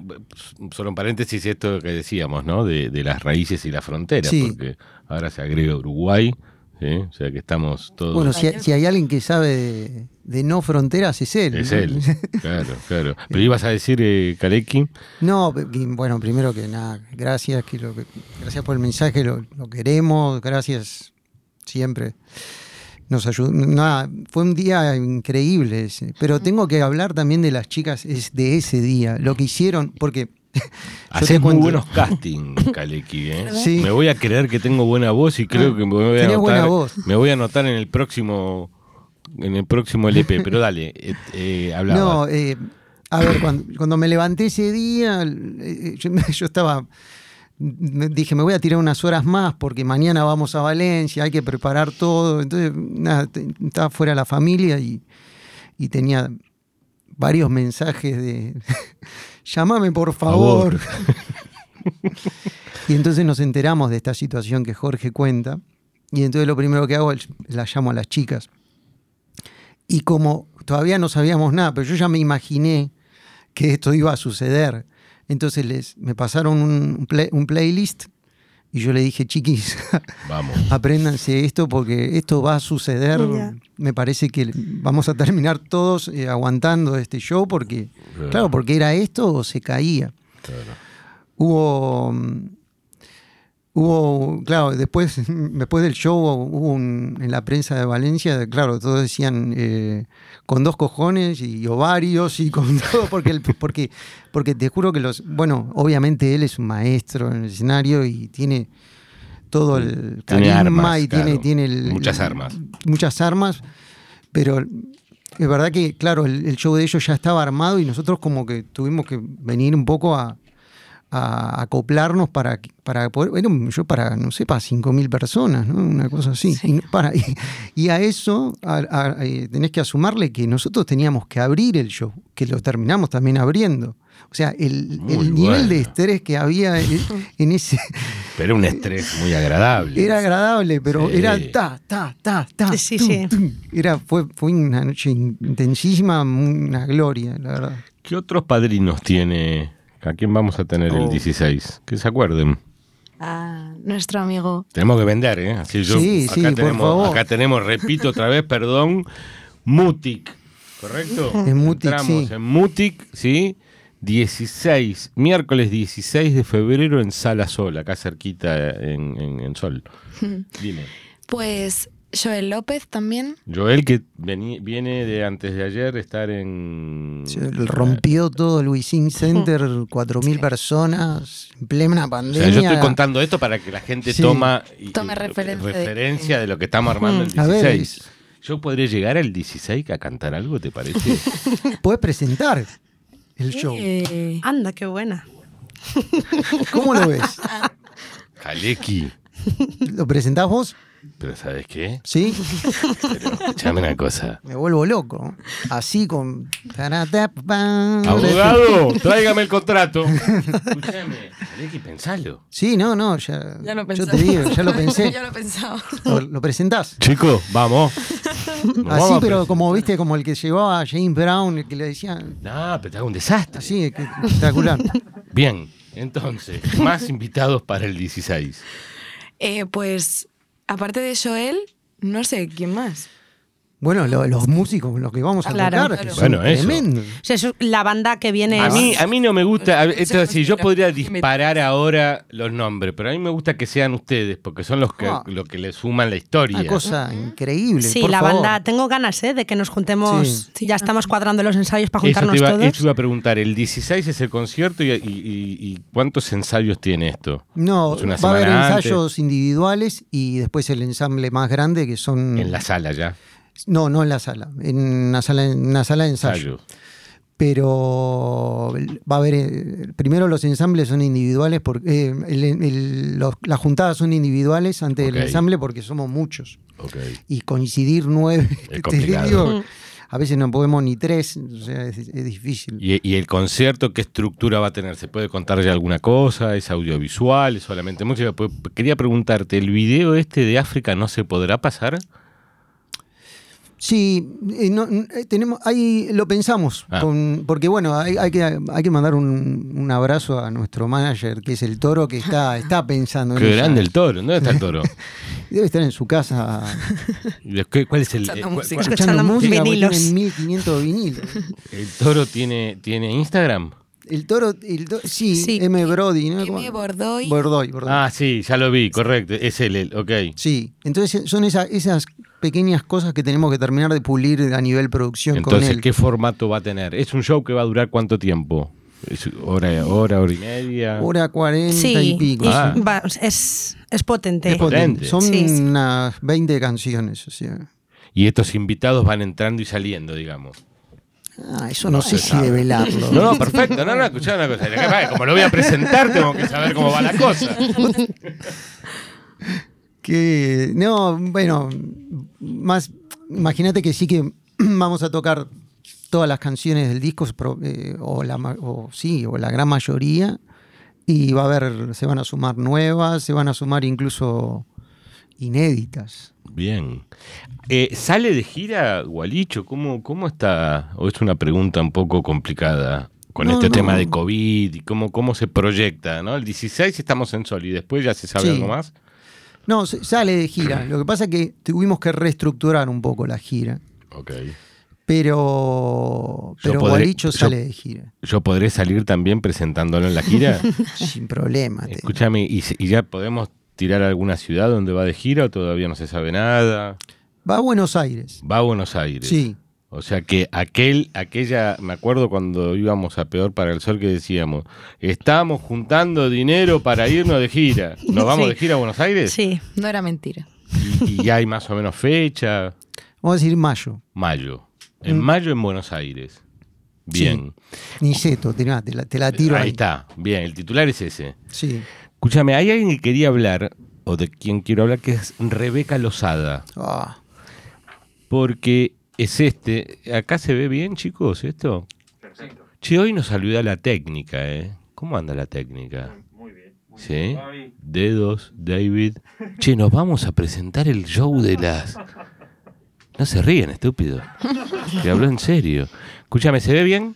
solo en paréntesis, esto que decíamos, ¿no? De, de las raíces y las fronteras, Sí. porque ahora se agrega Uruguay, ¿sí? O sea que estamos todos... Bueno, si, si hay alguien que sabe de, de no fronteras, es él. es ¿no? él, claro, claro. Pero ibas a decir, eh, Kaleki, No, bueno, primero que nada, gracias, que lo, que- gracias por el mensaje, lo, lo queremos, gracias siempre. Nos ayudó, nada, fue un día increíble, ese. pero tengo que hablar también de las chicas es- de ese día, lo que hicieron, porque haces muy buenos castings, Kaleki, ¿eh? Sí. Me voy a creer que tengo buena voz y creo que me voy a Tenés buena anotar, voz. me voy a anotar en el próximo en el próximo LP, pero dale, eh, eh, hablabas. No, eh, a ver, cuando, cuando me levanté ese día, eh, yo, yo estaba, dije, me voy a tirar unas horas más porque mañana vamos a Valencia, hay que preparar todo. Entonces, nada, estaba fuera de la familia y, y tenía varios mensajes de, llámame por favor. y entonces nos enteramos de esta situación que Jorge cuenta. Y entonces lo primero que hago es la llamo a las chicas. Y como todavía no sabíamos nada, pero yo ya me imaginé que esto iba a suceder. Entonces les, me pasaron un, play- un playlist y yo le dije, chiquis, Vamos. apréndanse esto porque esto va a suceder. Me parece que vamos a terminar todos eh, aguantando este show porque, Claro. claro, porque era esto o se caía. Hubo, hubo, claro, después, después del show hubo un- en la prensa de Valencia, claro, todos decían eh, con dos cojones y ovarios y con todo, porque, el- porque, porque te juro que los, bueno, obviamente él es un maestro en el escenario y tiene todo el Tiene carisma armas, y tiene, claro. tiene el- Muchas armas. Muchas armas, pero es verdad que, claro, el, el show de ellos ya estaba armado y nosotros como que tuvimos que venir un poco a, a acoplarnos para, para poder, era un show para, no sé, para 5.000 personas, ¿no? Una cosa así. Sí. Y, no- para, y, y a eso a- a- eh, tenés que asumarle que nosotros teníamos que abrir el show, que lo terminamos también abriendo. O sea, el, nivel bueno. de estrés que había en, en ese... Pero un estrés muy agradable. Era agradable, pero Sí. era ta, ta, ta, ta. Sí, tum, sí. tum. Era, fue, fue una noche intensísima, una gloria, la verdad. ¿Qué otros padrinos tiene? ¿A quién vamos a tener el Oh. 16? Que se acuerden. Ah, nuestro amigo Tenemos que vender, ¿eh? Así yo, Sí, acá sí, por tenemos, favor. Acá tenemos, repito otra vez, perdón, Mutic, ¿correcto? En Mutic, Entramos sí. en Mutic, ¿sí? 16, miércoles 16 de febrero en Sala Sol, acá cerquita en, en- en Sol. Dime. pues Joel López también Joel, que vení- viene de antes de ayer estar en... Se rompió todo el Wisin Center, 4.000 personas, en plena O pandemia. sea, yo estoy contando esto para que la gente Sí. toma y- Tome referencia de- referencia de, lo que estamos armando el A ver, 16. Yo podría llegar al 16 a cantar algo, ¿te parece? Podés presentar el show. Eh, Anda, qué buena. ¿Cómo lo ves? Jaleki. ¿Lo presentás vos? Pero ¿sabes qué? ¿Sí? Pero escuchame una cosa. Me vuelvo loco. Así con... Abogado, tráigame el contrato. Escuchame, Jaleki, pensalo. Sí, no, no, ya, ya lo yo pensaba. te digo, ya lo pensé. ya lo pensaba. ¿Lo, lo presentás? Chicos, vamos. Nos Así, pero como viste, como el que llevaba a James Brown, el que le decía, No, pero te hago un desastre. así, que- espectacular. Bien, entonces, más invitados para el 16. Eh, pues aparte de Joel, no sé quién más. Bueno, lo- los músicos con los que vamos a Claro. tocar, que Claro. son Bueno, eso. O sea, eso- la banda que viene A es- mí, a mí no me gusta, esto es así, yo podría disparar ahora los nombres, pero a mí me gusta que sean ustedes, porque son los que, Ah. lo que le suman la historia. Una cosa increíble. Sí, por la favor. banda, tengo ganas ¿eh? de que nos juntemos. Sí. Ya estamos cuadrando los ensayos para Eso juntarnos te, iba, todos. eso iba a preguntar, el 16 es el concierto y, y- y- y ¿cuántos ensayos tiene esto? No, Es una va a haber antes. ensayos individuales y después el ensamble más grande que son... En la sala ya, No, no en la sala, en una sala, en una sala de ensayo. Pero va a haber, eh, primero los ensambles son individuales, porque, eh, el- el- los- las juntadas son individuales antes Ok. del ensamble porque somos muchos. Y coincidir nueve, complicado. a veces no podemos ni tres, o sea, es, es difícil. ¿Y, y el concierto qué estructura va a tener? ¿Se puede contar ya alguna cosa? ¿Es audiovisual? ¿Es solamente música? Pues, Quería preguntarte, ¿el video este de África no se podrá pasar? Sí, eh, no, eh, tenemos, ahí lo pensamos, Ah. con- porque bueno, hay, hay que, hay que mandar un, un abrazo a nuestro manager, que es el toro, que está, está pensando en Qué grande el toro, ¿dónde está el toro? Debe estar en su casa ¿Y qué- ¿Cuál es el, Escuchando eh, cuál- música. cuál- escuchando Escuchando música, porque vinilos. tienen 1500 vinilos. el toro tiene, tiene Instagram? El toro, el to- sí, Sí. M. Brody, ¿no? M. Bordoy. Bordoy, Bordoy. Ah, sí, ya lo vi, correcto, es él, él, ok. Sí, entonces son esa- esas pequeñas cosas que tenemos que terminar de pulir a nivel producción con Entonces, él. ¿qué formato va a tener? ¿Es un show que va a durar cuánto tiempo? ¿Es hora, hora, hora y media? Hora 40 Sí, y pico. y Ah. va- es, es potente. Es potente. potente. Son Sí, sí. unas 20 canciones. O sea. Y estos invitados van entrando y saliendo, digamos. Ah, eso no sé si develarlo. No, no, perfecto. No, no, escuchá una cosa. Como lo voy a presentar, tengo que saber cómo va la cosa. Que, no, bueno, más, imagínate que sí que vamos a tocar todas las canciones del disco, eh, o, la, o sí, o la gran mayoría, y va a haber, se van a sumar nuevas, se van a sumar incluso inéditas. Bien. Eh, ¿Sale de gira, Gualicho? ¿Cómo, ¿Cómo está? ¿O es una pregunta un poco complicada con No, este no. tema de COVID y cómo, cómo se proyecta? ¿no? El 16 estamos en Sol y después ya se sabe Sí. algo más. No, sale de gira. Lo que pasa es que tuvimos que reestructurar un poco la gira, Ok. pero, pero podré- Gualicho yo- sale de gira, ¿Yo podré salir también presentándolo en la gira? sin problema. te- Escúchame, ¿y, se- y ya podemos tirar a alguna ciudad donde va de gira o todavía no se sabe nada? Va a Buenos Aires. Va a Buenos Aires. Sí. O sea que aquel, aquella, me acuerdo cuando íbamos a Peor para el Sol que decíamos, estamos juntando dinero para irnos de gira. ¿Nos vamos Sí. de gira a Buenos Aires? Sí. No era mentira. Y, hay más o menos fecha, Vamos a decir mayo. mayo. En Mm. mayo en Buenos Aires. Bien. Niceto, te, la- te la, te la tiro ahí. Ahí está. Bien, el titular es ese. Sí. Escúchame, hay alguien que quería hablar, o de quien quiero hablar, que es Rebeca Lozada. Ah, Porque es este. ¿Acá se ve bien, chicos, esto? Perfecto. Che, hoy nos saluda la técnica, ¿eh? ¿Cómo anda la técnica? Muy bien. ¿Sí? Dedos, David. Che, nos vamos a presentar el show de las. No se ríen, estúpido. Que habló en serio. Escúchame, ¿se ve bien?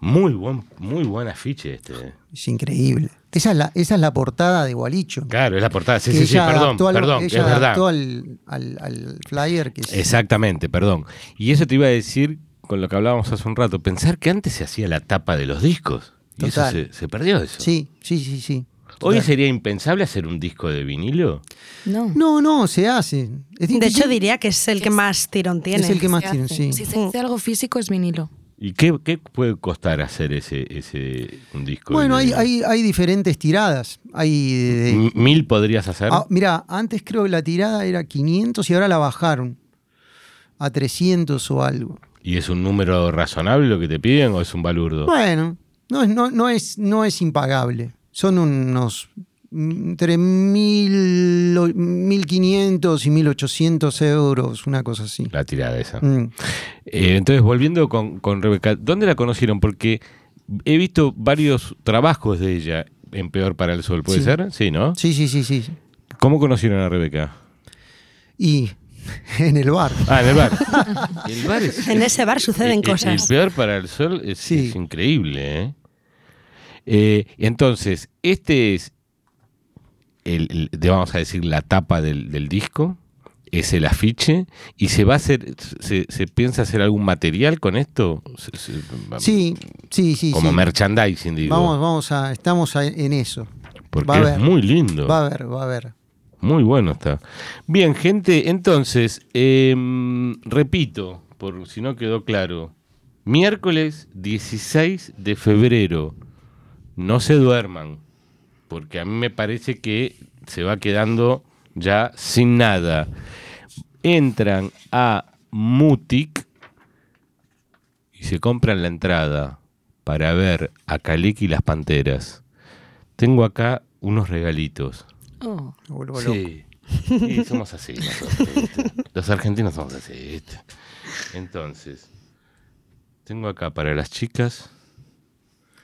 Muy buen, muy buen afiche este. es increíble. Esa es, la, esa es la portada de Gualicho. Claro, es la portada. Sí, que sí, sí, perdón, adaptó al- perdón, ella es verdad. adaptó al, al- al flyer que Exactamente, perdón. Y eso te iba a decir con lo que hablábamos hace un rato, pensar que antes se hacía la tapa de los discos. Y eso se, se perdió eso. Sí, sí, sí, sí. Hoy sería impensable hacer un disco de vinilo. No. No, no, se hace. Es De hecho, diría que es el que más tirón tiene. Es el que más hace. sí. Si se hace algo físico es vinilo. ¿Y qué, qué puede costar hacer ese, ese un disco? Bueno, de- hay, hay, hay diferentes tiradas. Hay de- ¿Mil podrías hacer? Ah, mira, antes creo que la tirada era 500 y ahora la bajaron a 300 o algo. ¿Y es un número razonable lo que te piden o es un balurdo? Bueno, no es, no, no es, no es impagable. Son unos entre mil, o- 1.500 y 1.800 euros, una cosa así. La tirada esa. Mm. Eh, entonces, volviendo con, con Rebeca, ¿dónde la conocieron? Porque he visto varios trabajos de ella en Peor para el Sol, ¿puede Sí. ser? Sí, ¿no? Sí, sí, sí, sí. ¿Cómo conocieron a Rebeca? Y en el bar. Ah, en el bar. El bar es, En ese bar suceden el- el- cosas. El Peor para el Sol es, Sí. es increíble, ¿eh? Eh, Entonces, este es, el, vamos a decir, la tapa del, del disco. es el afiche y se va a hacer, se, se piensa hacer algún material con esto. Se- se- Sí, sí, sí. Como sí. merchandising, digo. Vamos, vamos a, estamos a- en eso. porque va a es haber. muy lindo. Va a haber, va a haber. Muy bueno está. Bien, gente, entonces, em, repito, por si no quedó claro, miércoles 16 de febrero, no se duerman, porque a mí me parece que se va quedando ya sin nada. Entran a Mutic y se compran la entrada para ver a Kaleki y las Panteras. Tengo acá unos regalitos. Oh. Sí. Sí, somos así nosotros. Los argentinos somos así, ¿viste? Entonces, tengo acá para las chicas.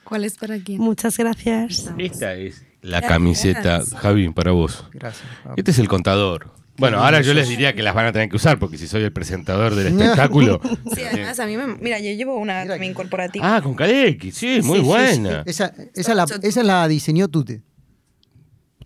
¿Cuál es para quién? Muchas gracias. Esta es la camiseta, Javi, para vos. Gracias. Este es el contador. Bueno, ahora yo les diría que las van a tener que usar porque si soy el presentador del espectáculo. Sí, además a mí me... Mira, yo llevo una también corporativa. Ah, con Kaleki, sí, muy Sí, sí, buena. Esa, esa, la, esa la diseñó Tute.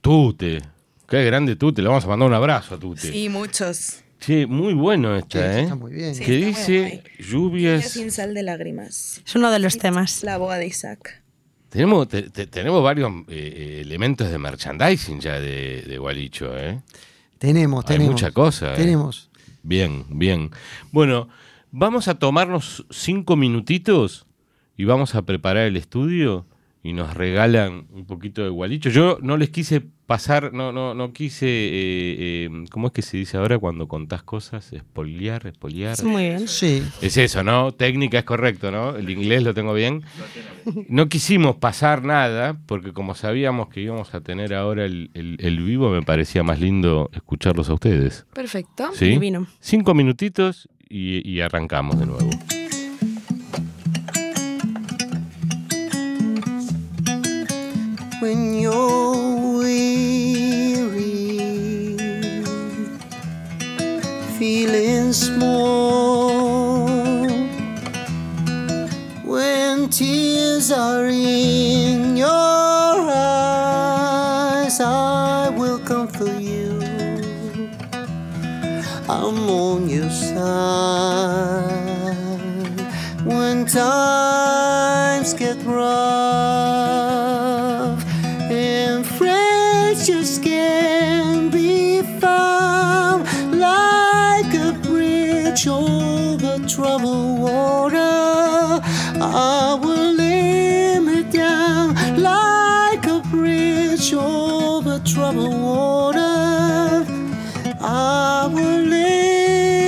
Tute, qué grande Tute, le vamos a mandar un abrazo a Tute. Sí, muchos. Sí, muy bueno esta, Sí, ¿eh? está muy bien. Sí, que dice lluvias. Sin sal de lágrimas. Es uno de los temas. La boda de Isaac. Tenemos, te- te- tenemos varios eh, eh, elementos de merchandising ya de, de Gualicho, ¿eh? Tenemos, Hay tenemos. mucha cosa, ¿eh? Tenemos. Bien, bien. Bueno, vamos a tomarnos cinco minutitos y vamos a preparar el estudio y nos regalan un poquito de Gualicho. Yo no les quise pasar, no, no, no quise, eh, eh, ¿cómo es que se dice ahora cuando contás cosas? Espoliar, espoliar. Muy bien. Sí. Es eso, ¿no? Técnica es correcto, ¿no? El inglés lo tengo bien. No quisimos pasar nada, porque como sabíamos que íbamos a tener ahora el, el- el vivo, me parecía más lindo escucharlos a ustedes. Perfecto. ¿Sí? Divino. Cinco minutitos y, y arrancamos de nuevo. When you're weary, feeling small, when tears are in your eyes, I will comfort you. I'm on your side when times bridge over troubled water. I will lay me down like a bridge over troubled water. I will lay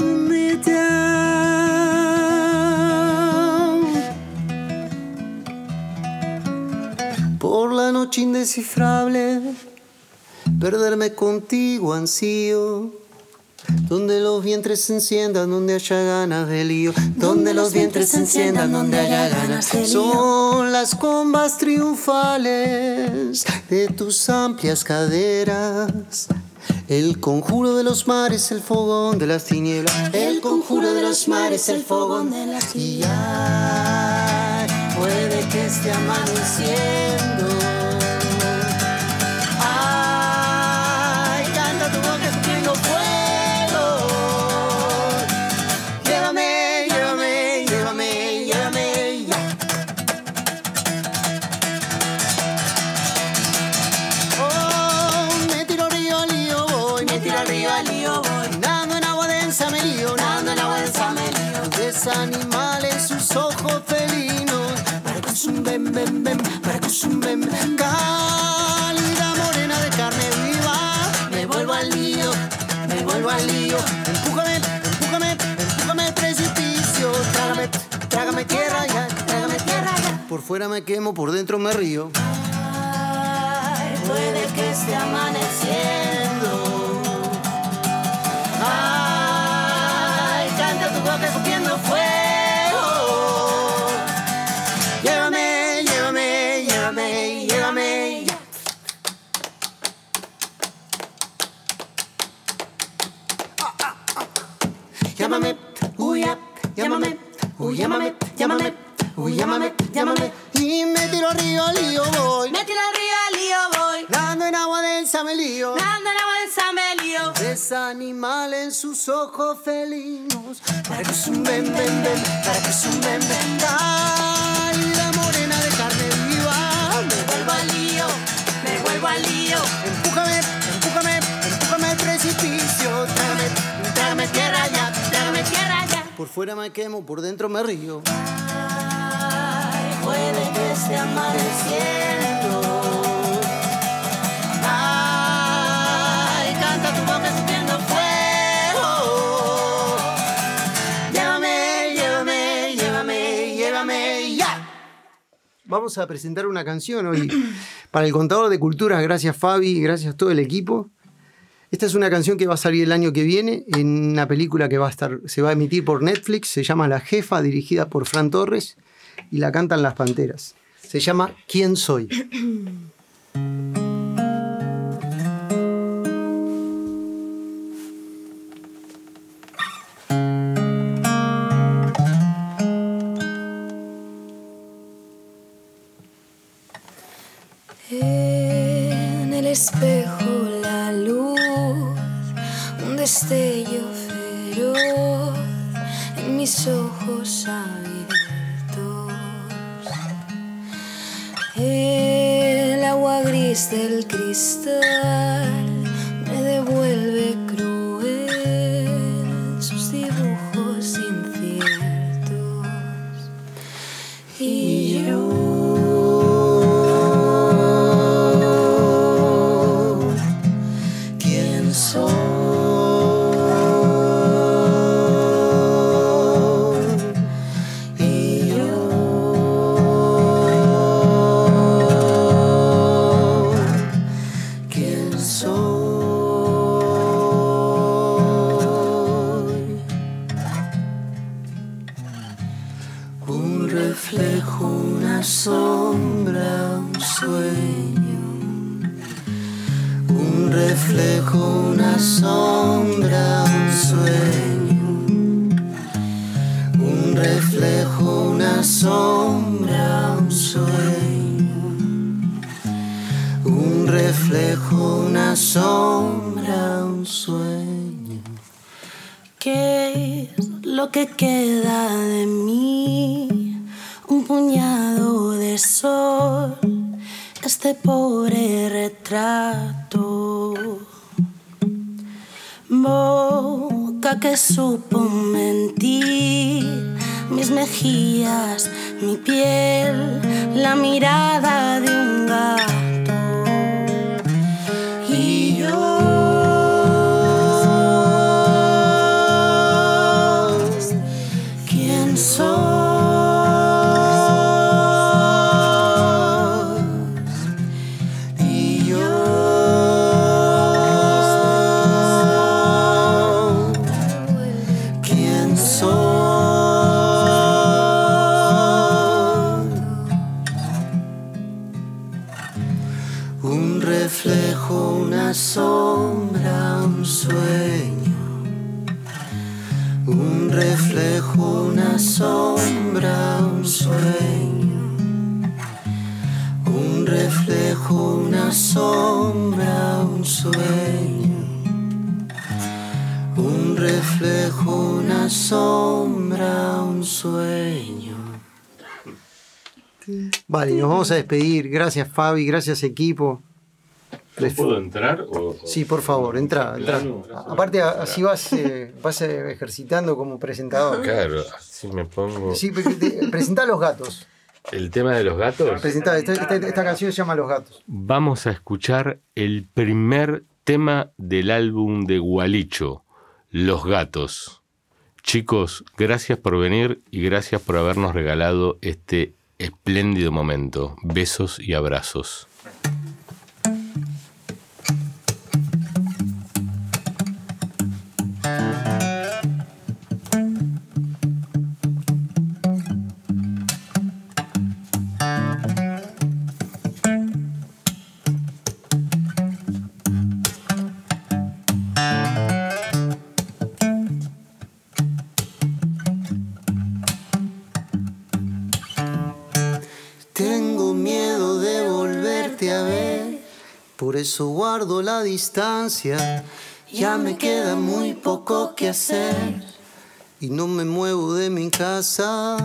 me down. Por la noche indescifrable, perderme contigo ansío. Donde los vientres se enciendan, donde haya ganas de lío. Donde los vientres se enciendan, donde haya ganas de lío. Son las combas triunfales de tus amplias caderas. El conjuro de los mares, el fogón de las tinieblas. El conjuro de los mares, el fogón de las tinieblas. Puede que esté amaneciendo. Bem, bem, para bem, bem. Cálida morena de carne viva. Me vuelvo al lío, me vuelvo al lío. Empújame, empújame, empújame precipicio. Trágame, trágame tierra ya, trágame tierra ya. Por fuera me quemo, por dentro me río. Puede que esté amaneciendo. Ay, en sus ojos felinos. Para que es un ven, ven, ven, para que es un ven, ven. la morena de carne viva. Me vuelvo al lío, me vuelvo al lío. Empújame, empújame, empújame al precipicio. Trágame, trágame tierra ya, trágame tierra ya. Por fuera me quemo, por dentro me río. Ay, puede que esté amaneciendo. Vamos a presentar una canción hoy para el contador de culturas. Gracias Fabi, gracias a todo el equipo. Esta es una canción que va a salir el año que viene en una película que va a estar, se va a emitir por Netflix. Se llama La Jefa, dirigida por Fran Torres y la cantan Las Panteras. Se llama ¿Quién soy? abiertos. El agua gris del cristal me devuelve vamos a despedir. Gracias Fabi, gracias equipo. Les- ¿Puedo entrar? O, Sí, por favor, entra. entra. Aparte, así vas, eh, vas eh, ejercitando como presentador. Claro, así me pongo. Sí, porque te- presentá a los gatos. El tema de los gatos. Esta, esta- esta canción se llama Los gatos. Vamos a escuchar el primer tema del álbum de Gualicho, Los Gatos. Chicos, gracias por venir y gracias por habernos regalado este espléndido momento. Besos y abrazos. Distancia. ya me queda muy poco que hacer. Y no me muevo de mi casa.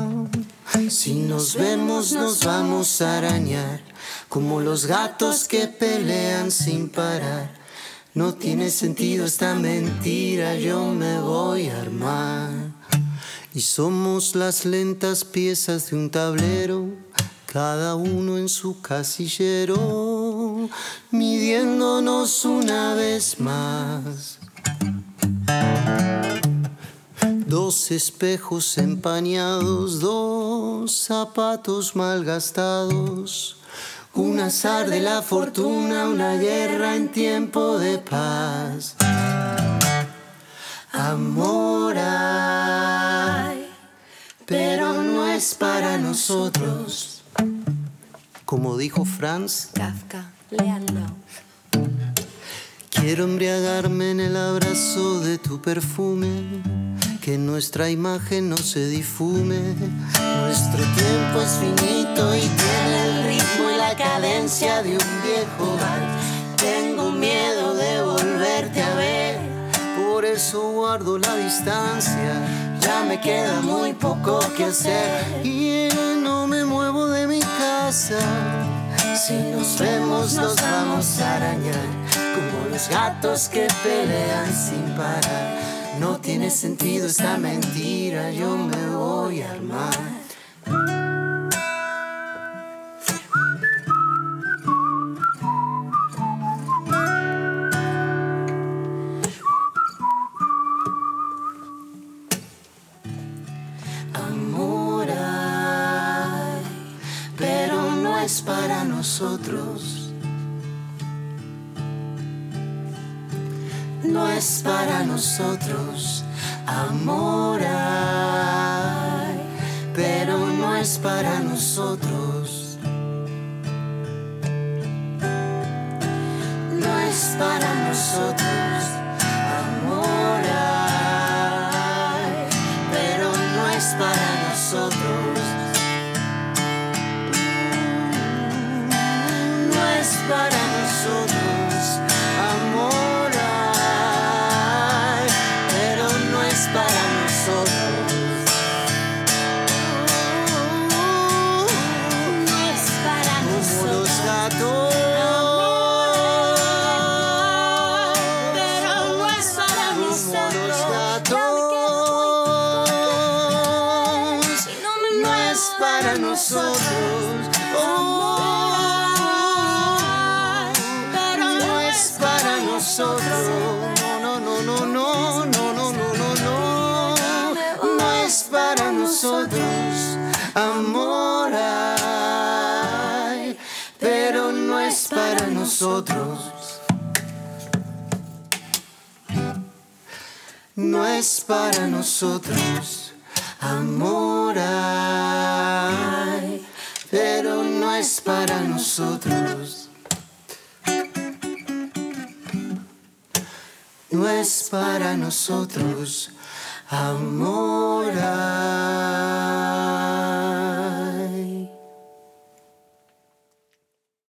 Si nos vemos nos vamos a arañar, como los gatos que pelean sin parar. No tiene sentido esta mentira, yo me voy a armar. Y somos las lentas piezas de un tablero, cada uno en su casillero, midiéndonos una vez más. Dos espejos empañados, dos zapatos malgastados. Un azar de la fortuna, una guerra en tiempo de paz. Amor hay, pero no es para nosotros. Como dijo Franz, Kafka, quiero embriagarme en el abrazo de tu perfume, que nuestra imagen no se difume. Nuestro tiempo es finito y tiene el ritmo y la cadencia de un viejo vals. Tengo miedo de volverte a ver, Por eso guardo la distancia ya me queda muy poco que hacer. y no me muevo de mi casa. Si nos vemos nos vamos a arañar, como los gatos que pelean sin parar. No tiene sentido esta mentira, yo me voy a armar. Es para nosotros. No es para nosotros. Amor pero no es para nosotros. No es para nosotros. para nosotros amor pero no es para nosotros. No es para nosotros amor.